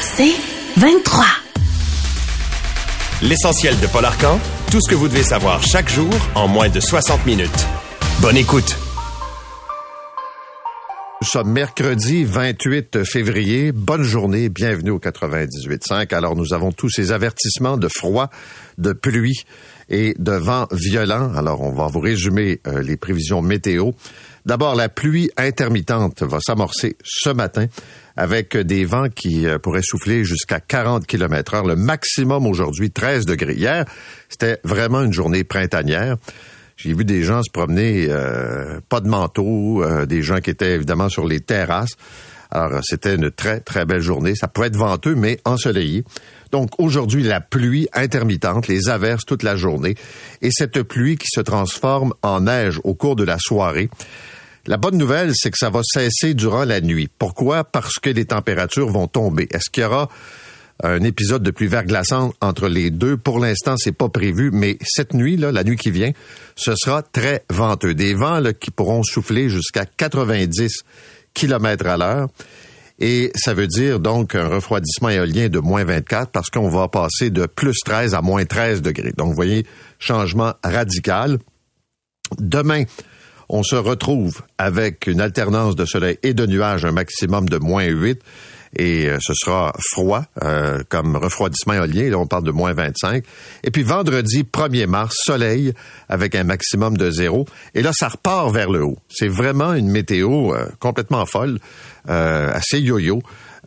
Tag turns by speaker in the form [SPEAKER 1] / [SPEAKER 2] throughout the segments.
[SPEAKER 1] C'est 23.
[SPEAKER 2] L'essentiel de Paul Arcan, tout ce que vous devez savoir chaque jour en moins de 60 minutes. Bonne écoute.
[SPEAKER 3] Nous sommes mercredi 28 février. Bonne journée, bienvenue au 98.5. Alors nous avons tous ces avertissements de froid, de pluie et de vent violent. Alors on va vous résumer euh, les prévisions météo. D'abord, la pluie intermittente va s'amorcer ce matin avec des vents qui euh, pourraient souffler jusqu'à 40 km heure. Le maximum aujourd'hui, 13 degrés. Hier, c'était vraiment une journée printanière. J'ai vu des gens se promener, euh, pas de manteau, euh, des gens qui étaient évidemment sur les terrasses. Alors, c'était une très, très belle journée. Ça pouvait être venteux, mais ensoleillé. Donc, aujourd'hui, la pluie intermittente, les averses toute la journée, et cette pluie qui se transforme en neige au cours de la soirée. La bonne nouvelle, c'est que ça va cesser durant la nuit. Pourquoi? Parce que les températures vont tomber. Est-ce qu'il y aura un épisode de pluie verglaçante entre les deux? Pour l'instant, c'est pas prévu, mais cette nuit, là, la nuit qui vient, ce sera très venteux. Des vents qui pourront souffler jusqu'à 90 km à l'heure. Et ça veut dire donc un refroidissement éolien de moins 24 parce qu'on va passer de plus 13 à moins 13 degrés. Donc, vous voyez, changement radical. Demain, on se retrouve avec une alternance de soleil et de nuages, un maximum de moins 8 et euh, ce sera froid euh, comme refroidissement éolien. Là, on parle de moins 25. Et puis vendredi 1er mars, soleil avec un maximum de zéro. Et là, ça repart vers le haut. C'est vraiment une météo euh, complètement folle, assez yo-yo.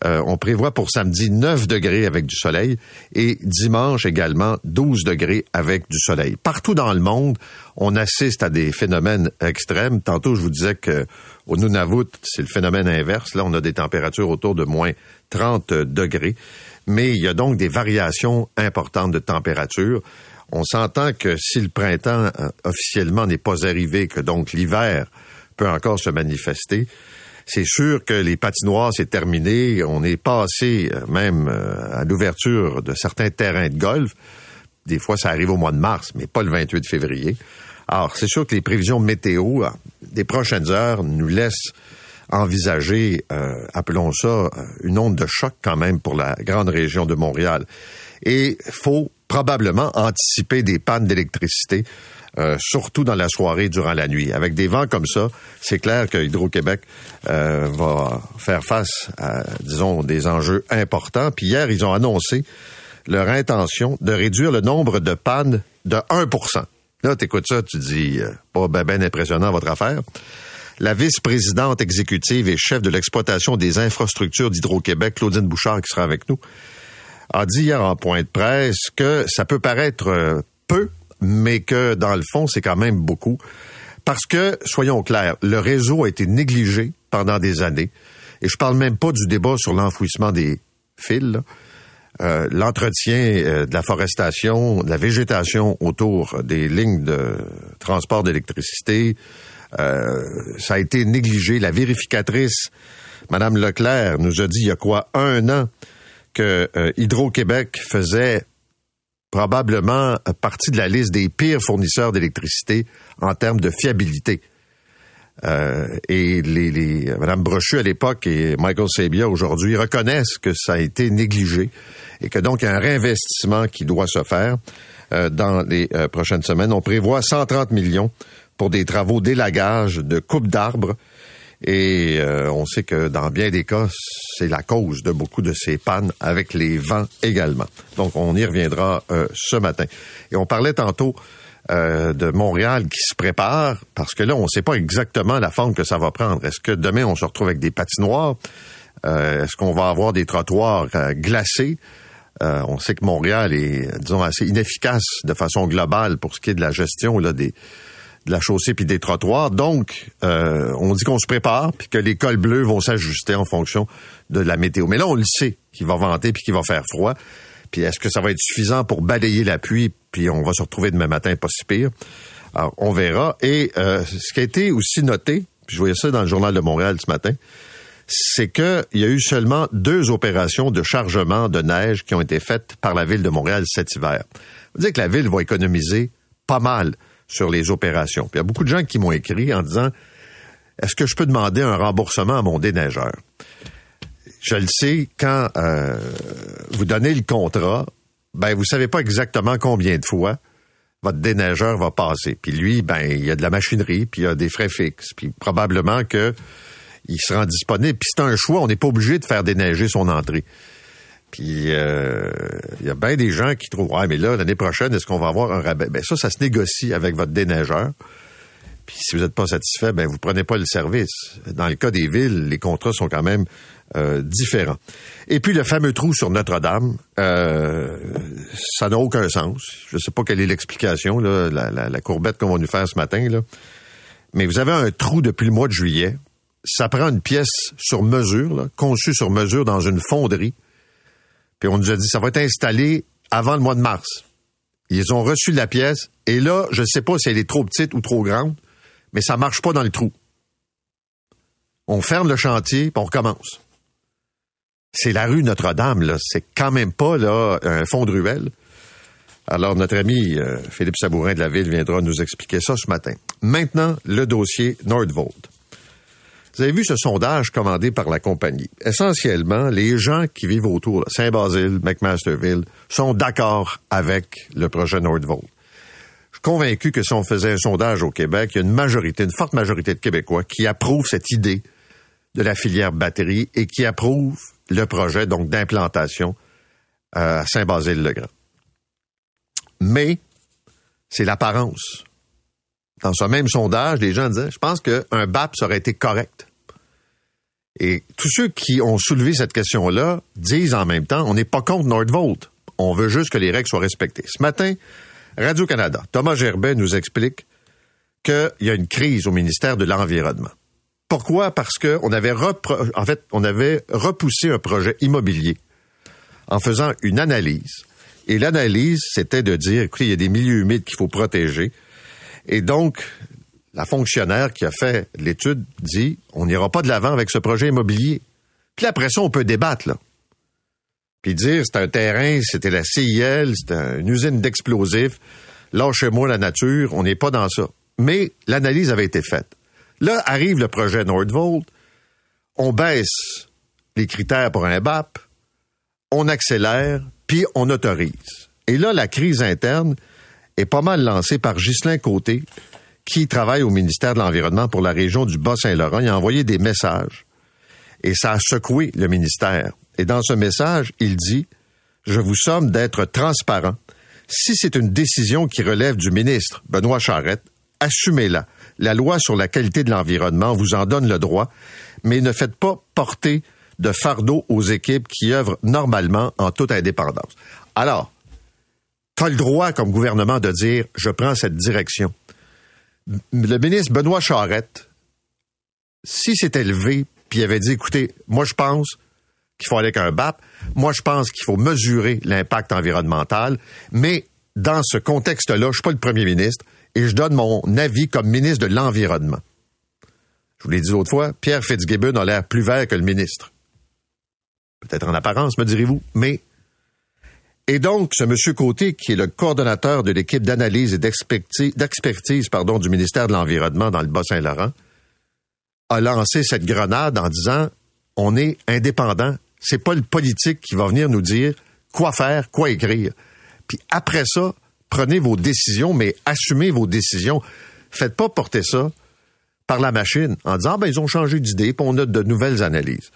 [SPEAKER 3] On prévoit pour samedi 9 degrés avec du soleil et dimanche également 12 degrés avec du soleil. Partout dans le monde, on assiste à des phénomènes extrêmes. Tantôt, je vous disais que au Nunavut, c'est le phénomène inverse. Là, on a des températures autour de moins 30 degrés. Mais il y a donc des variations importantes de température. On s'entend que si le printemps euh, officiellement n'est pas arrivé, que donc l'hiver peut encore se manifester, c'est sûr que les patinoires, c'est terminé. On est passé euh, même euh, à l'ouverture de certains terrains de golf. Des fois, ça arrive au mois de mars, mais pas le 28 février. Alors, c'est sûr que les prévisions météo euh, des prochaines heures nous laissent envisager, euh, appelons ça, une onde de choc quand même pour la grande région de Montréal. Et faut probablement anticiper des pannes d'électricité, surtout dans la soirée durant la nuit. Avec des vents comme ça, c'est clair que Hydro-Québec va faire face à, disons, des enjeux importants. Puis hier, ils ont annoncé leur intention de réduire le nombre de pannes de 1% Là, t'écoutes ça, tu dis, euh, pas ben, ben impressionnant votre affaire. La vice-présidente exécutive et chef de l'exploitation des infrastructures d'Hydro-Québec, Claudine Bouchard, qui sera avec nous, a dit hier en point de presse que ça peut paraître euh, peu, mais que dans le fond, c'est quand même beaucoup. Parce que, soyons clairs, le réseau a été négligé pendant des années. Et je parle même pas du débat sur l'enfouissement des fils. Euh, l'entretien euh, de la forestation, de la végétation autour des lignes de transport d'électricité, euh, ça a été négligé. La vérificatrice, Madame Leclerc, nous a dit il y a quoi un an que Hydro-Québec faisait probablement partie de la liste des pires fournisseurs d'électricité en termes de fiabilité. Euh, et les, les Mme Brochu à l'époque et Michael Sabia aujourd'hui reconnaissent que ça a été négligé et que donc il y a un réinvestissement qui doit se faire euh, dans les euh, prochaines semaines. On prévoit 130 millions pour des travaux d'élagage, de coupe d'arbres. Et on sait que dans bien des cas, c'est la cause de beaucoup de ces pannes avec les vents également. Donc, on y reviendra ce matin. Et on parlait tantôt euh, de Montréal qui se prépare, parce que là, on ne sait pas exactement la forme que ça va prendre. Est-ce que demain, on se retrouve avec des patinoires? Euh, est-ce qu'on va avoir des trottoirs euh, glacés? on sait que Montréal est, disons, assez inefficace de façon globale pour ce qui est de la gestion là, des, de la chaussée puis des trottoirs. Donc, euh, on dit qu'on se prépare puis que les cols bleus vont s'ajuster en fonction de la météo. Mais là, on le sait qu'il va venter puis qu'il va faire froid. Puis est-ce que ça va être suffisant pour balayer la pluie puis on va se retrouver demain matin pas si pire? Alors, on verra. Et euh, ce qui a été aussi noté, puis je voyais ça dans le journal de Montréal ce matin, c'est qu'il y a eu seulement deux opérations de chargement de neige qui ont été faites par la ville de Montréal cet hiver. Veut dire que la ville va économiser pas mal sur les opérations. Puis il y a beaucoup de gens qui m'ont écrit en disant Est-ce que je peux demander un remboursement à mon déneigeur? Je le sais, quand euh, vous donnez le contrat, ben vous savez pas exactement combien de fois votre déneigeur va passer. Puis lui, ben il y a de la machinerie, puis il y a des frais fixes, puis probablement que il se rend disponible. Puis c'est un choix, on n'est pas obligé de faire déneiger son entrée. Puis euh, il y a bien des gens qui trouvent ouais mais là l'année prochaine est-ce qu'on va avoir un rabais? Ben ça ça se négocie avec votre déneigeur. Puis si vous n'êtes pas satisfait, ben vous prenez pas le service. Dans le cas des villes, les contrats sont quand même euh, différents. Et puis le fameux trou sur Notre-Dame, euh, ça n'a aucun sens. Je ne sais pas quelle est l'explication la, la, courbette qu'on va nous faire ce matin là. Mais vous avez un trou depuis le mois de juillet. Ça prend une pièce sur mesure, conçue sur mesure dans une fonderie puis on nous a dit, ça va être installé avant le mois de mars. Ils ont reçu la pièce, et là, je ne sais pas si elle est trop petite ou trop grande, mais ça marche pas dans le trou. On ferme le chantier, on recommence. C'est la rue Notre-Dame, là. C'est quand même pas, là, un fond de ruelle. Alors, notre ami euh, Philippe Sabourin de la Ville viendra nous expliquer ça ce matin. Maintenant, le dossier Nordvolt. Vous avez vu ce sondage commandé par la compagnie. Essentiellement, les gens qui vivent autour, Saint-Basile, McMasterville, sont d'accord avec le projet Nordvolt. Je suis convaincu que si on faisait un sondage au Québec, il y a une majorité, une forte majorité de Québécois qui approuvent cette idée de la filière batterie et qui approuvent le projet donc d'implantation euh, à Saint-Basile-le-Grand. Mais c'est l'apparence dans ce même sondage, les gens disaient, je pense qu'un BAP aurait été correct. Et tous ceux qui ont soulevé cette question-là disent en même temps, on n'est pas contre Nordvolt. On veut juste que les règles soient respectées. Ce matin, Radio-Canada, Thomas Gerbet nous explique qu'il y a une crise au ministère de l'Environnement. Pourquoi? Parce qu'on avait, avait repoussé un projet immobilier en faisant une analyse. Et l'analyse, c'était de dire, écoutez, il y a des milieux humides qu'il faut protéger. Et donc, la fonctionnaire qui a fait l'étude dit on n'ira pas de l'avant avec ce projet immobilier. Puis après ça, on peut débattre, là. Puis dire c'est un terrain, c'était la CIL, c'était une usine d'explosifs, lâchez-moi la nature, on n'est pas dans ça. Mais l'analyse avait été faite. Là arrive le projet Nordvolt, on baisse les critères pour un BAP, on accélère, puis on autorise. Et là, la crise interne, est pas mal lancé par Ghislain Côté, qui travaille au ministère de l'Environnement pour la région du Bas-Saint-Laurent. Il a envoyé des messages et ça a secoué le ministère. Et dans ce message, il dit, je vous somme d'être transparent. Si c'est une décision qui relève du ministre Benoît Charette, assumez-la. La loi sur la qualité de l'environnement vous en donne le droit, mais ne faites pas porter de fardeau aux équipes qui œuvrent normalement en toute indépendance. Alors, tu le droit comme gouvernement de dire je prends cette direction. Le ministre Benoît Charette, si s'était levé puis avait dit écoutez, moi je pense qu'il faut aller avec un BAP, moi je pense qu'il faut mesurer l'impact environnemental, mais dans ce contexte-là, je suis pas le premier ministre et je donne mon avis comme ministre de l'Environnement. Je vous l'ai dit l'autre fois, Pierre Fitzgibbon a l'air plus vert que le ministre. Peut-être en apparence, me direz-vous, mais et donc, ce monsieur Côté, qui est le coordonnateur de l'équipe d'analyse et d'expertise du ministère de l'Environnement dans le Bas-Saint-Laurent, a lancé cette grenade en disant on est indépendant, c'est pas le politique qui va venir nous dire quoi faire, quoi écrire. Puis après ça, prenez vos décisions, mais assumez vos décisions. Faites pas porter ça par la machine en disant ben ils ont changé d'idée, puis on a de nouvelles analyses.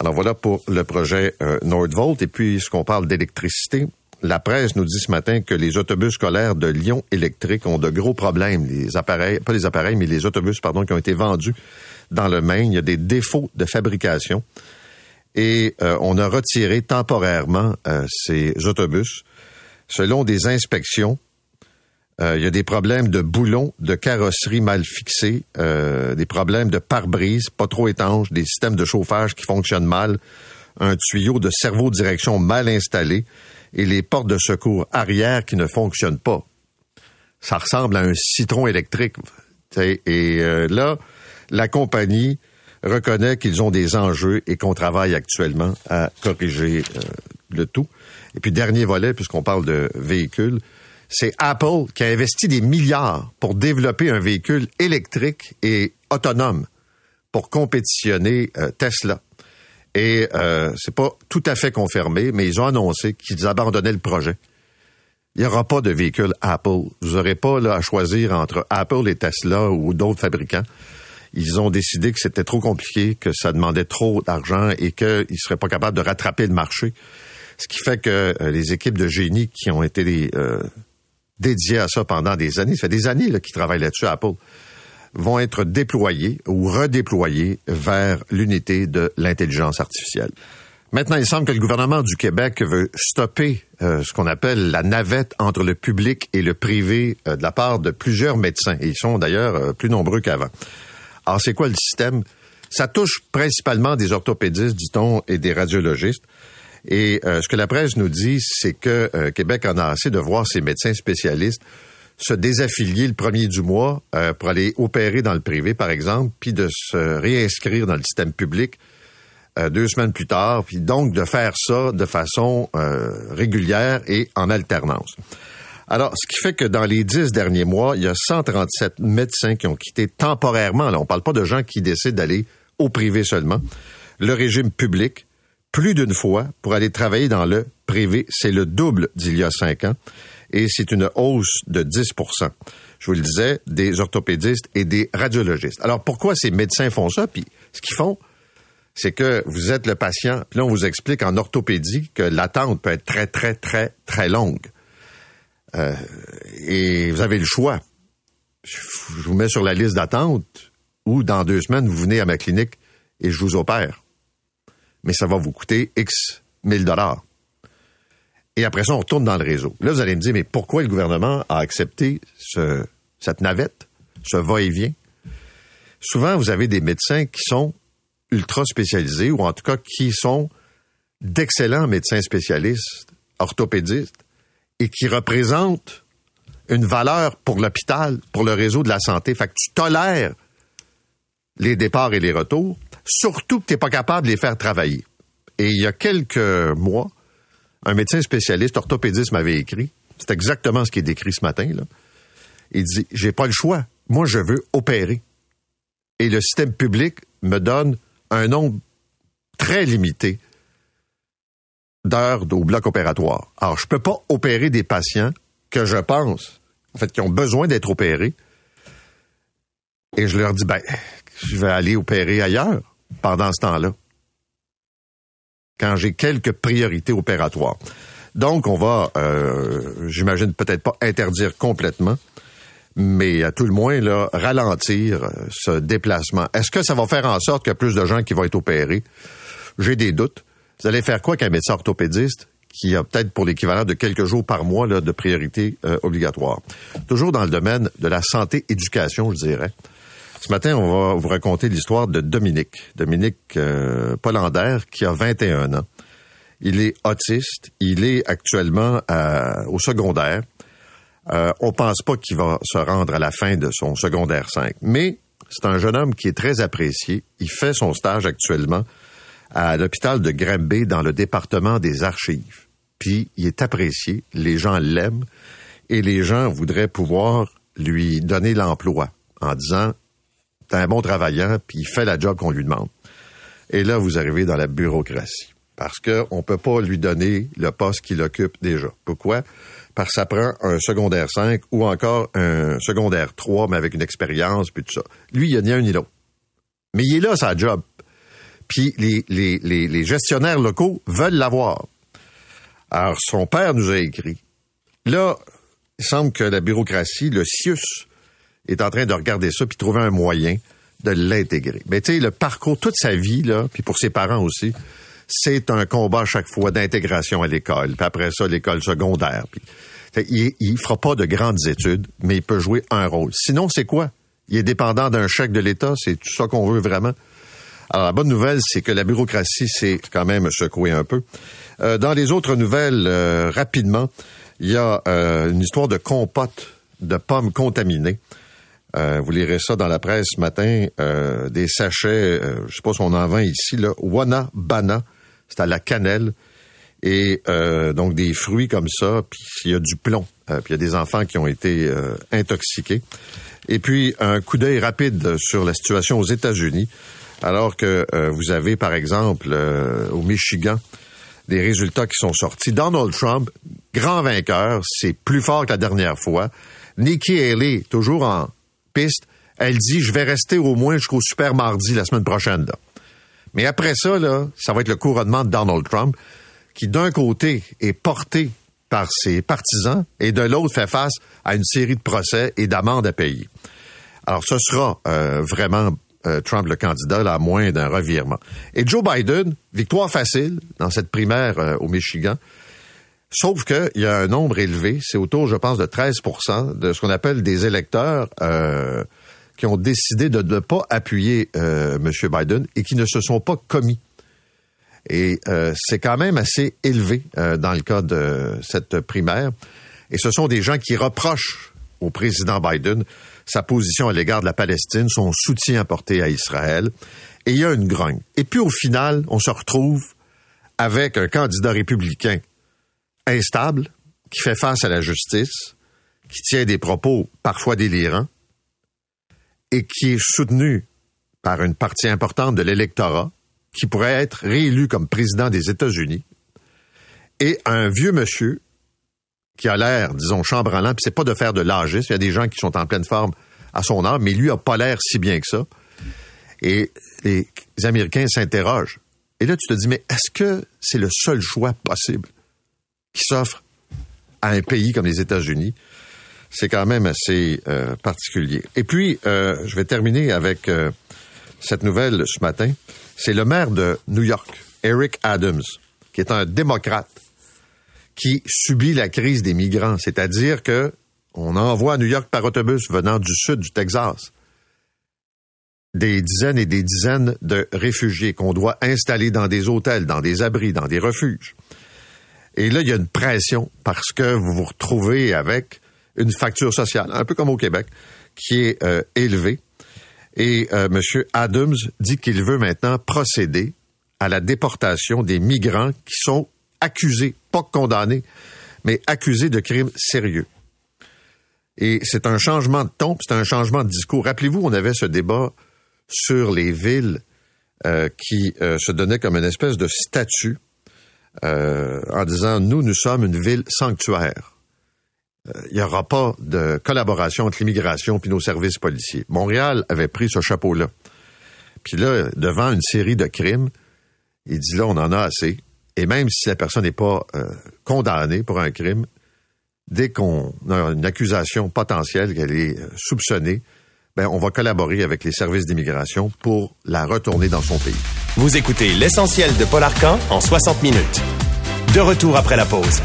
[SPEAKER 3] Alors voilà pour le projet euh, Nordvolt. Et puis, ce qu'on parle d'électricité, la presse nous dit ce matin que les autobus scolaires de Lyon électrique ont de gros problèmes. Les appareils, pas les appareils, mais les autobus, pardon, qui ont été vendus dans le Maine. Il y a des défauts de fabrication. Et euh, on a retiré temporairement euh, ces autobus. Selon des inspections, il y a des problèmes de boulons, de carrosserie mal fixés, euh, des problèmes de pare-brise pas trop étanches, des systèmes de chauffage qui fonctionnent mal, un tuyau de cerveau-direction mal installé et les portes de secours arrière qui ne fonctionnent pas. Ça ressemble à un citron électrique. Et euh, là, la compagnie reconnaît qu'ils ont des enjeux et qu'on travaille actuellement à corriger le tout. Et puis, dernier volet, puisqu'on parle de véhicules, c'est Apple qui a investi des milliards pour développer un véhicule électrique et autonome pour compétitionner euh, Tesla. Et euh, c'est pas tout à fait confirmé, mais ils ont annoncé qu'ils abandonnaient le projet. Il n'y aura pas de véhicule Apple. Vous n'aurez pas à choisir entre Apple et Tesla ou d'autres fabricants. Ils ont décidé que c'était trop compliqué, que ça demandait trop d'argent et qu'ils ne seraient pas capables de rattraper le marché. Ce qui fait que euh, les équipes de génie qui ont été euh, dédiées à ça pendant des années, ça fait des années qu'ils travaillent là-dessus Apple, vont être déployés ou redéployés vers l'unité de l'intelligence artificielle. Maintenant, il semble que le gouvernement du Québec veut stopper euh, ce qu'on appelle la navette entre le public et le privé de la part de plusieurs médecins. Ils sont d'ailleurs plus nombreux qu'avant. Alors, c'est quoi le système? Ça touche principalement des orthopédistes, dit-on, et des radiologistes. Et euh, ce que la presse nous dit, c'est que euh, Québec en a assez de voir ses médecins spécialistes se désaffilier le premier du mois euh, pour aller opérer dans le privé, par exemple, puis de se réinscrire dans le système public deux semaines plus tard, puis donc de faire ça de façon régulière et en alternance. Alors, ce qui fait que dans les dix derniers mois, il y a 137 médecins qui ont quitté temporairement, là, on parle pas de gens qui décident d'aller au privé seulement, le régime public plus d'une fois pour aller travailler dans le privé. C'est le double d'il y a cinq ans et c'est une hausse de 10% Je vous le disais, des orthopédistes et des radiologistes. Alors pourquoi ces médecins font ça? Puis ce qu'ils font, c'est que vous êtes le patient, puis là on vous explique en orthopédie que l'attente peut être très, très, très, très longue. Euh, et vous avez le choix. Je vous mets sur la liste d'attente ou dans deux semaines, vous venez à ma clinique et je vous opère mais ça va vous coûter X mille dollars. Et après ça, on retourne dans le réseau. Là, vous allez me dire, mais pourquoi le gouvernement a accepté ce, cette navette, ce va-et-vient? Souvent, vous avez des médecins qui sont ultra spécialisés, ou en tout cas qui sont d'excellents médecins spécialistes, orthopédistes, et qui représentent une valeur pour l'hôpital, pour le réseau de la santé. Fait que tu tolères les départs et les retours, surtout que tu n'es pas capable de les faire travailler. Et il y a quelques mois, un médecin spécialiste orthopédiste m'avait écrit, c'est exactement ce qui est décrit ce matin, là. Il dit, j'ai pas le choix. Moi, je veux opérer. Et le système public me donne un nombre très limité d'heures au bloc opératoire. Alors, je peux pas opérer des patients que je pense, en fait, qui ont besoin d'être opérés. Et je leur dis, ben, je vais aller opérer ailleurs pendant ce temps-là, quand j'ai quelques priorités opératoires. Donc, on va, euh, j'imagine peut-être pas interdire complètement, mais à tout le moins là, ralentir euh, ce déplacement. Est-ce que ça va faire en sorte qu'il y a plus de gens qui vont être opérés? J'ai des doutes. Vous allez faire quoi qu'un médecin orthopédiste qui a peut-être pour l'équivalent de quelques jours par mois là, de priorité euh, obligatoire? Toujours dans le domaine de la santé-éducation, je dirais. Ce matin, on va vous raconter l'histoire de Dominique. Dominique euh, Polander, qui a 21 ans. Il est autiste. Il est actuellement au secondaire. Euh, on pense pas qu'il va se rendre à la fin de son secondaire 5. Mais c'est un jeune homme qui est très apprécié. Il fait son stage actuellement à l'hôpital de Granby dans le département des archives. Puis il est apprécié, les gens l'aiment et les gens voudraient pouvoir lui donner l'emploi en disant c'est un bon travailleur, puis il fait la job qu'on lui demande. Et là, vous arrivez dans la bureaucratie. Parce qu'on ne peut pas lui donner le poste qu'il occupe déjà. Pourquoi? Parce que ça prend un secondaire 5 ou encore un secondaire 3, mais avec une expérience, puis tout ça. Lui, il n'y a ni un ni l'autre. Mais il est là, sa job. Puis les, les gestionnaires locaux veulent l'avoir. Alors, son père nous a écrit. Là, il semble que la bureaucratie, le CIUS, est en train de regarder ça puis trouver un moyen de l'intégrer. Mais tu sais, le parcours toute sa vie là, puis pour ses parents aussi, c'est un combat chaque fois d'intégration à l'école. Puis après ça, l'école secondaire. Puis, il, il fera pas de grandes études, mais il peut jouer un rôle. Sinon, c'est quoi? Il est dépendant d'un chèque de l'État, c'est tout ça qu'on veut vraiment. Alors, la bonne nouvelle, c'est que la bureaucratie s'est quand même secouée un peu. Euh, dans les autres nouvelles, euh, rapidement, il y a euh, une histoire de compote de pommes contaminées. Vous lirez ça dans la presse ce matin, des sachets, je sais pas si on en vend ici, là, Wana Bana, c'est à la cannelle, et donc des fruits comme ça, puis il y a du plomb, puis il y a des enfants qui ont été intoxiqués. Et puis, un coup d'œil rapide sur la situation aux États-Unis, alors que euh, vous avez, par exemple, euh, au Michigan, des résultats qui sont sortis. Donald Trump, grand vainqueur, c'est plus fort que la dernière fois. Nikki Haley, toujours en elle dit, je vais rester au moins jusqu'au super mardi la semaine prochaine. Mais après ça, là, ça va être le couronnement de Donald Trump, qui d'un côté est porté par ses partisans et de l'autre fait face à une série de procès et d'amendes à payer. Alors, ce sera euh, vraiment euh, Trump le candidat, à moins d'un revirement. Et Joe Biden, victoire facile dans cette primaire euh, au Michigan, sauf qu'il y a un nombre élevé, c'est autour, je pense, de 13 de ce qu'on appelle des électeurs qui ont décidé de ne pas appuyer M. Biden et qui ne se sont pas commis. Et c'est quand même assez élevé dans le cas de cette primaire. Et ce sont des gens qui reprochent au président Biden sa position à l'égard de la Palestine, son soutien apporté à Israël. Et il y a une grogne. Et puis au final, on se retrouve avec un candidat républicain instable, qui fait face à la justice, qui tient des propos parfois délirants, et qui est soutenu par une partie importante de l'électorat, qui pourrait être réélu comme président des États-Unis, et un vieux monsieur qui a l'air, disons, chambranlant, puis c'est pas de faire de l'âgisme. Il y a des gens qui sont en pleine forme à son âge, mais lui a pas l'air si bien que ça. Et les Américains s'interrogent. Et là, tu te dis, mais est-ce que c'est le seul choix possible qui s'offre à un pays comme les États-Unis? C'est quand même assez euh, particulier. Et puis, euh, je vais terminer avec euh, cette nouvelle ce matin. C'est le maire de New York, Eric Adams, qui est un démocrate qui subit la crise des migrants, c'est-à-dire que on envoie à New York par autobus venant du sud du Texas des dizaines et des dizaines de réfugiés qu'on doit installer dans des hôtels, dans des abris, dans des refuges. Et là, il y a une pression parce que vous vous retrouvez avec une facture sociale, un peu comme au Québec, qui est euh, élevée. Et euh, M. Adams dit qu'il veut maintenant procéder à la déportation des migrants qui sont accusés, pas condamnés, mais accusés de crimes sérieux. Et c'est un changement de ton, c'est un changement de discours. Rappelez-vous, on avait ce débat sur les villes euh, qui euh, se donnaient comme une espèce de statut euh, en disant, nous, nous sommes une ville sanctuaire. Il n'y aura pas de collaboration entre l'immigration et nos services policiers. Montréal avait pris ce chapeau-là. Puis là, devant une série de crimes, il dit là, on en a assez. Et même si la personne n'est pas euh, condamnée pour un crime, dès qu'on a une accusation potentielle qu'elle est euh, soupçonnée, ben, on va collaborer avec les services d'immigration pour la retourner dans son pays.
[SPEAKER 2] Vous écoutez l'essentiel de Paul Arcan en 60 minutes. De retour après la pause.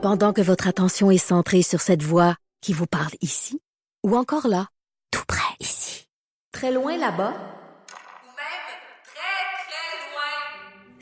[SPEAKER 4] Pendant que votre attention est centrée sur cette voix qui vous parle ici, ou encore là, tout près ici, Très loin là-bas? Ou même très, très loin?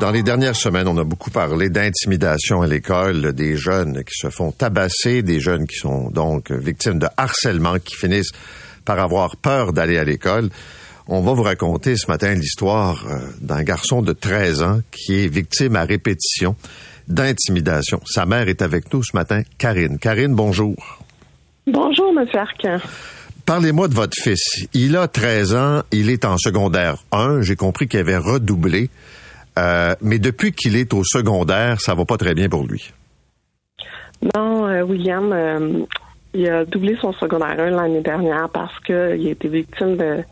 [SPEAKER 3] Dans les dernières semaines, on a beaucoup parlé d'intimidation à l'école, des jeunes qui se font tabasser, des jeunes qui sont donc victimes de harcèlement, qui finissent par avoir peur d'aller à l'école. On va vous raconter ce matin l'histoire euh, d'un garçon de 13 ans qui est victime à répétition d'intimidation. Sa mère est avec nous ce matin, Karine. Karine, bonjour.
[SPEAKER 5] Bonjour, M. Arquin.
[SPEAKER 3] Parlez-moi de votre fils. Il a 13 ans, il est en secondaire 1. J'ai compris qu'il avait redoublé. Euh, mais depuis qu'il est au secondaire, ça va pas très bien pour lui.
[SPEAKER 5] Non, euh, William, euh, il a doublé son secondaire 1 l'année dernière parce qu'il a été victime de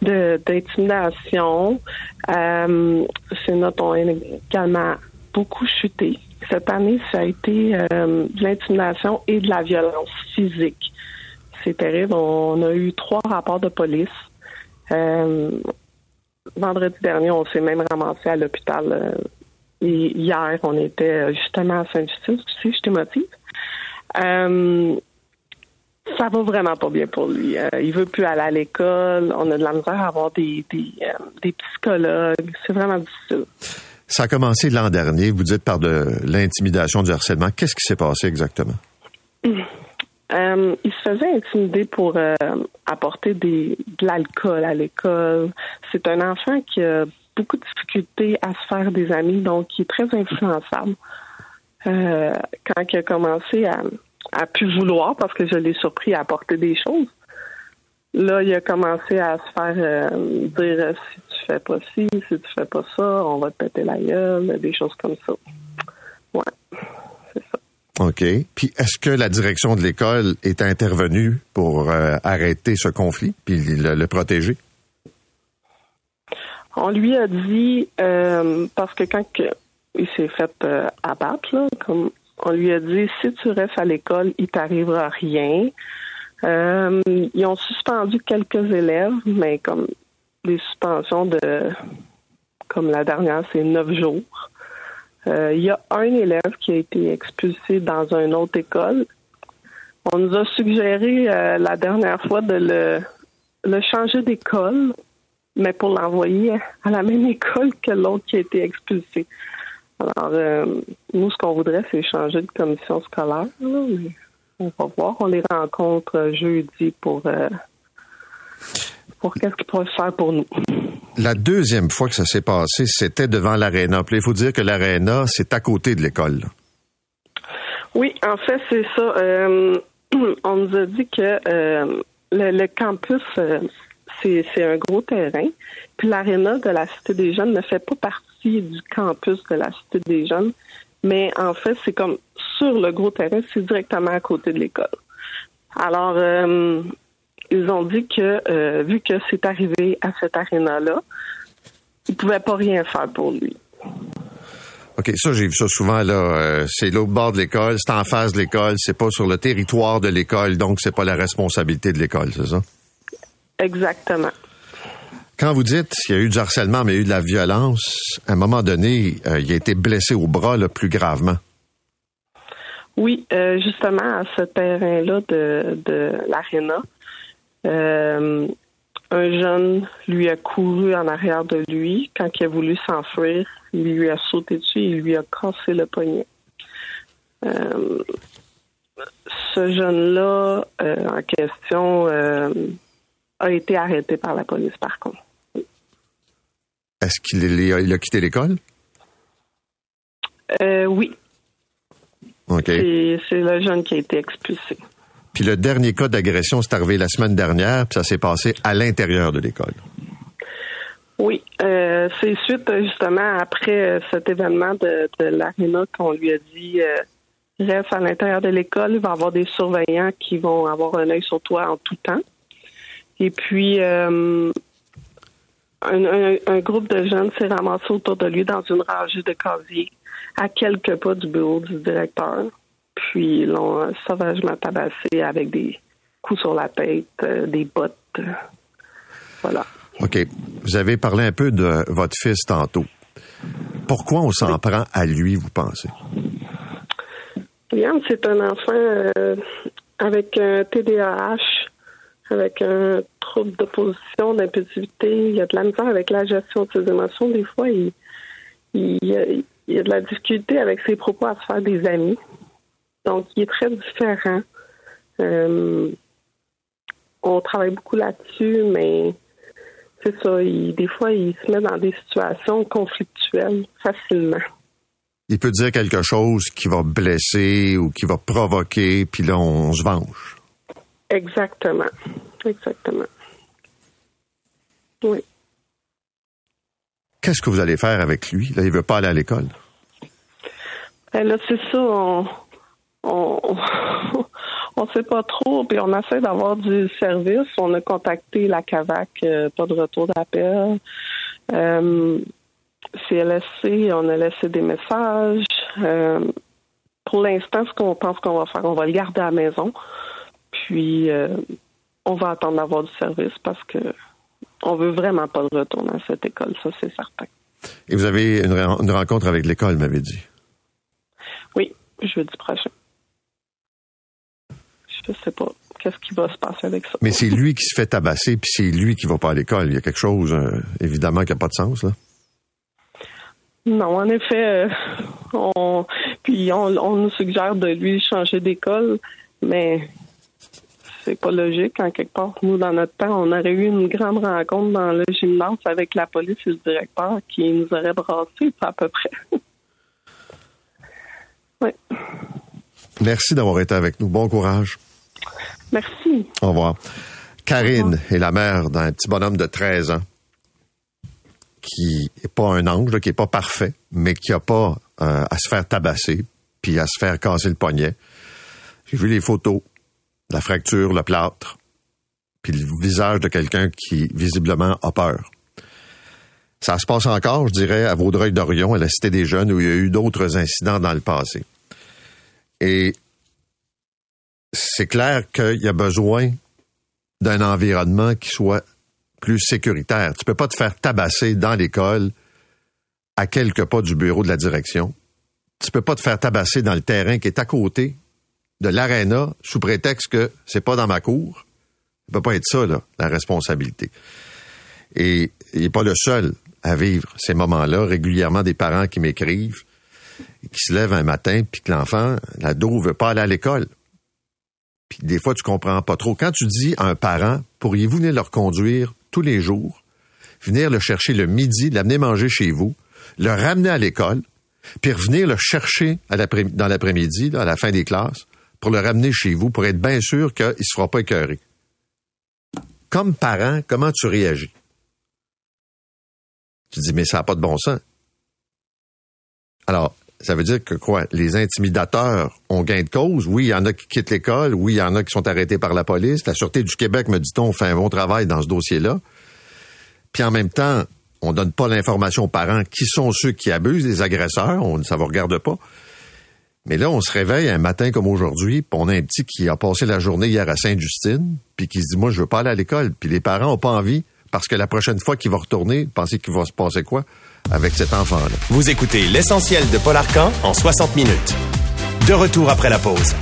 [SPEAKER 5] d'intimidation. Euh, ses notes ont également beaucoup chuté. Cette année, ça a été de l'intimidation et de la violence physique. C'est terrible. On a eu trois rapports de police. Vendredi dernier, on s'est même ramassé à l'hôpital. et hier, on était justement à Sainte-Justine. Tu sais, je t'émotive. Euh, ça va vraiment pas bien pour lui. Euh, il veut plus aller à l'école. On a de la misère à avoir des, des, euh, psychologues. C'est vraiment difficile.
[SPEAKER 3] Ça a commencé l'an dernier. Vous dites par de l'intimidation, du harcèlement. Qu'est-ce qui s'est passé exactement?
[SPEAKER 5] Euh, il se faisait intimider pour apporter des, de l'alcool à l'école. C'est un enfant qui a beaucoup de difficultés à se faire des amis, donc qui est très influençable. quand il a commencé à, a pu vouloir parce que je l'ai surpris à apporter des choses. Là, il a commencé à se faire euh, dire euh, si tu fais pas ci, si tu fais pas ça, on va te péter la gueule, des choses comme ça. Ouais.
[SPEAKER 3] OK. Puis est-ce que la direction de l'école est intervenue pour euh, arrêter ce conflit puis le, protéger?
[SPEAKER 5] On lui a dit parce que quand il s'est fait abattre, là, comme on lui a dit si tu restes à l'école, il t'arrivera rien. Euh, ils ont suspendu quelques élèves, mais comme des suspensions de comme la dernière, c'est neuf jours. Euh, il y a un élève qui a été expulsé dans une autre école. On nous a suggéré euh, la dernière fois de le, changer d'école, mais pour l'envoyer à la même école que l'autre qui a été expulsé. Alors, euh, nous, ce qu'on voudrait, c'est changer de commission scolaire. on va voir. On les rencontre jeudi pour, pour qu'est-ce qu'ils pourraient faire pour nous.
[SPEAKER 3] La deuxième fois que ça s'est passé, c'était devant l'aréna. il faut dire que l'aréna, c'est à côté de l'école.
[SPEAKER 5] Oui, en fait, c'est ça. Euh, on nous a dit que le, campus, c'est un gros terrain. Puis l'aréna de la Cité des Jeunes ne fait pas partie du campus de la Cité des Jeunes, mais en fait, c'est comme sur le gros terrain, c'est directement à côté de l'école. Alors, euh, ils ont dit que euh, vu que c'est arrivé à cette aréna-là, ils pouvaient pas rien faire pour lui.
[SPEAKER 3] OK, ça, j'ai vu ça souvent, là. Euh, c'est l'autre bord de l'école, c'est en face de l'école, c'est pas sur le territoire de l'école, donc c'est pas la responsabilité de l'école, c'est ça?
[SPEAKER 5] Exactement.
[SPEAKER 3] Quand vous dites qu'il y a eu du harcèlement, mais il y a eu de la violence, à un moment donné, euh, il a été blessé au bras le plus gravement.
[SPEAKER 5] Oui, euh, justement, à ce terrain-là de, de l'aréna, euh, un jeune lui a couru en arrière de lui. Quand il a voulu s'enfuir, il lui a sauté dessus et il lui a cassé le poignet. ce jeune-là, en question, a été arrêté par la police, par contre.
[SPEAKER 3] Est-ce qu'il a quitté l'école?
[SPEAKER 5] Euh, oui. C'est le jeune qui a été expulsé.
[SPEAKER 3] Puis le dernier cas d'agression, c'est arrivé la semaine dernière, puis ça s'est passé à l'intérieur de l'école.
[SPEAKER 5] Oui, euh, c'est suite justement après euh, cet événement de, de l'aréna qu'on lui a dit reste à l'intérieur de l'école, il va y avoir des surveillants qui vont avoir un œil sur toi en tout temps. Et puis un, groupe de jeunes s'est ramassé autour de lui dans une rangée de casiers à quelques pas du bureau du directeur. Puis l'ont sauvagement tabassé avec des coups sur la tête, euh, des bottes. voilà.
[SPEAKER 3] OK. Vous avez parlé un peu de votre fils tantôt. Pourquoi on s'en prend à lui, vous pensez?
[SPEAKER 5] Liam, c'est un enfant euh, avec un TDAH avec un trouble d'opposition, d'impulsivité. Il y a de la misère avec la gestion de ses émotions. Des fois, il, il, y a de la difficulté avec ses propos à se faire des amis. Donc, il est très différent. Euh, on travaille beaucoup là-dessus, mais c'est ça. des fois, il se met dans des situations conflictuelles facilement.
[SPEAKER 3] Il peut dire quelque chose qui va blesser ou qui va provoquer, puis là, on se venge.
[SPEAKER 5] Exactement. Exactement. Oui.
[SPEAKER 3] qu'est-ce que vous allez faire avec lui? Là, il veut pas aller à l'école.
[SPEAKER 5] Ben là, c'est ça. On, on, on sait pas trop, puis on essaie d'avoir du service. On a contacté la CAVAC, euh, pas de retour d'appel. Euh, CLSC, on a laissé des messages. Euh, pour l'instant, ce qu'on pense qu'on va faire, on va le garder à la maison. Puis, euh, on va attendre d'avoir du service parce que on veut vraiment pas de retour à cette école, ça c'est certain.
[SPEAKER 3] Et vous avez une, une rencontre avec l'école, m'avez dit?
[SPEAKER 5] Oui, jeudi prochain. Je sais pas qu'est-ce qui va se passer avec ça.
[SPEAKER 3] Mais c'est lui qui se fait tabasser, puis c'est lui qui va pas à l'école. Il y a quelque chose, euh, évidemment, qui n'a pas de sens, là.
[SPEAKER 5] Non, en effet, euh, on, puis on, on, nous suggère de lui changer d'école, mais c'est pas logique en quelque part. Nous, dans notre temps, on aurait eu une grande rencontre dans le gymnase avec la police et le directeur qui nous aurait brassé à peu près. oui.
[SPEAKER 3] Merci d'avoir été avec nous. Bon courage.
[SPEAKER 5] Merci.
[SPEAKER 3] Au revoir. Karine est la mère d'un petit bonhomme de 13 ans qui est pas un ange, qui est pas parfait, mais qui a pas euh, à se faire tabasser puis à se faire casser le poignet. J'ai vu les photos, la fracture, le plâtre, puis le visage de quelqu'un qui visiblement a peur. Ça se passe encore, je dirais, à Vaudreuil-Dorion, à la Cité des Jeunes, où il y a eu d'autres incidents dans le passé. Et c'est clair qu'il y a besoin d'un environnement qui soit plus sécuritaire. Tu peux pas te faire tabasser dans l'école à quelques pas du bureau de la direction. Tu peux pas te faire tabasser dans le terrain qui est à côté de l'aréna sous prétexte que c'est pas dans ma cour. Ça peut pas être ça, là, la responsabilité. Et il n'est pas le seul à vivre ces moments-là. Régulièrement, des parents qui m'écrivent, qui se lèvent un matin, puis que l'enfant, l'ado, veut pas aller à l'école. Puis des fois, tu comprends pas trop. Quand tu dis à un parent, pourriez-vous venir le reconduire tous les jours, venir le chercher le midi, l'amener manger chez vous, le ramener à l'école, puis revenir le chercher dans l'après-midi, à la fin des classes, pour le ramener chez vous, pour être bien sûr qu'il ne se fera pas écœurer. Comme parent, comment tu réagis? Tu dis, mais ça n'a pas de bon sens. Alors, ça veut dire que quoi? Les intimidateurs ont gain de cause? Oui, il y en a qui quittent l'école. Oui, il y en a qui sont arrêtés par la police. La Sûreté du Québec, me dit-on, fait un bon travail dans ce dossier-là. Puis en même temps, on donne pas l'information aux parents qui sont ceux qui abusent, des agresseurs. On, ça ne regarde pas. Mais là, on se réveille un matin comme aujourd'hui, puis on a un petit qui a passé la journée hier à Sainte-Justine, puis qui se dit, moi, je veux pas aller à l'école. Puis les parents ont pas envie, parce que la prochaine fois qu'il va retourner, pensez qu'il va se passer quoi? Avec cet enfant-là.
[SPEAKER 2] Vous écoutez l'essentiel de Paul Arcan en 60 minutes. De retour après la pause.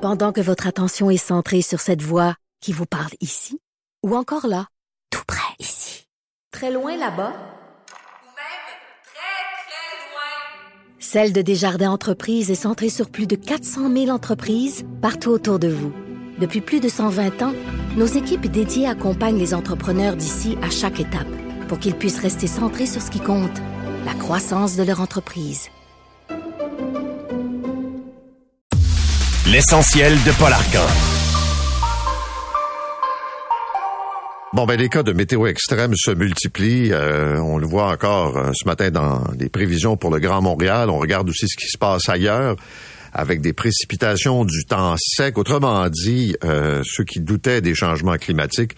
[SPEAKER 4] Pendant que votre attention est centrée sur cette voix qui vous parle ici, ou encore là, tout près ici, très loin là-bas,
[SPEAKER 1] même très, très loin.
[SPEAKER 4] Celle de Desjardins Entreprises est centrée sur plus de 400 000 entreprises partout autour de vous. Depuis plus de 120 ans, nos équipes dédiées accompagnent les entrepreneurs d'ici à chaque étape pour qu'ils puissent rester centrés sur ce qui compte, la croissance de leur entreprise.
[SPEAKER 2] L'essentiel de Paul Arcan.
[SPEAKER 3] Bon, ben les cas de météo extrême se multiplient. Euh, on le voit encore euh, ce matin dans les prévisions pour le Grand Montréal. On regarde aussi ce qui se passe ailleurs avec des précipitations du temps sec. Autrement dit, euh, ceux qui doutaient des changements climatiques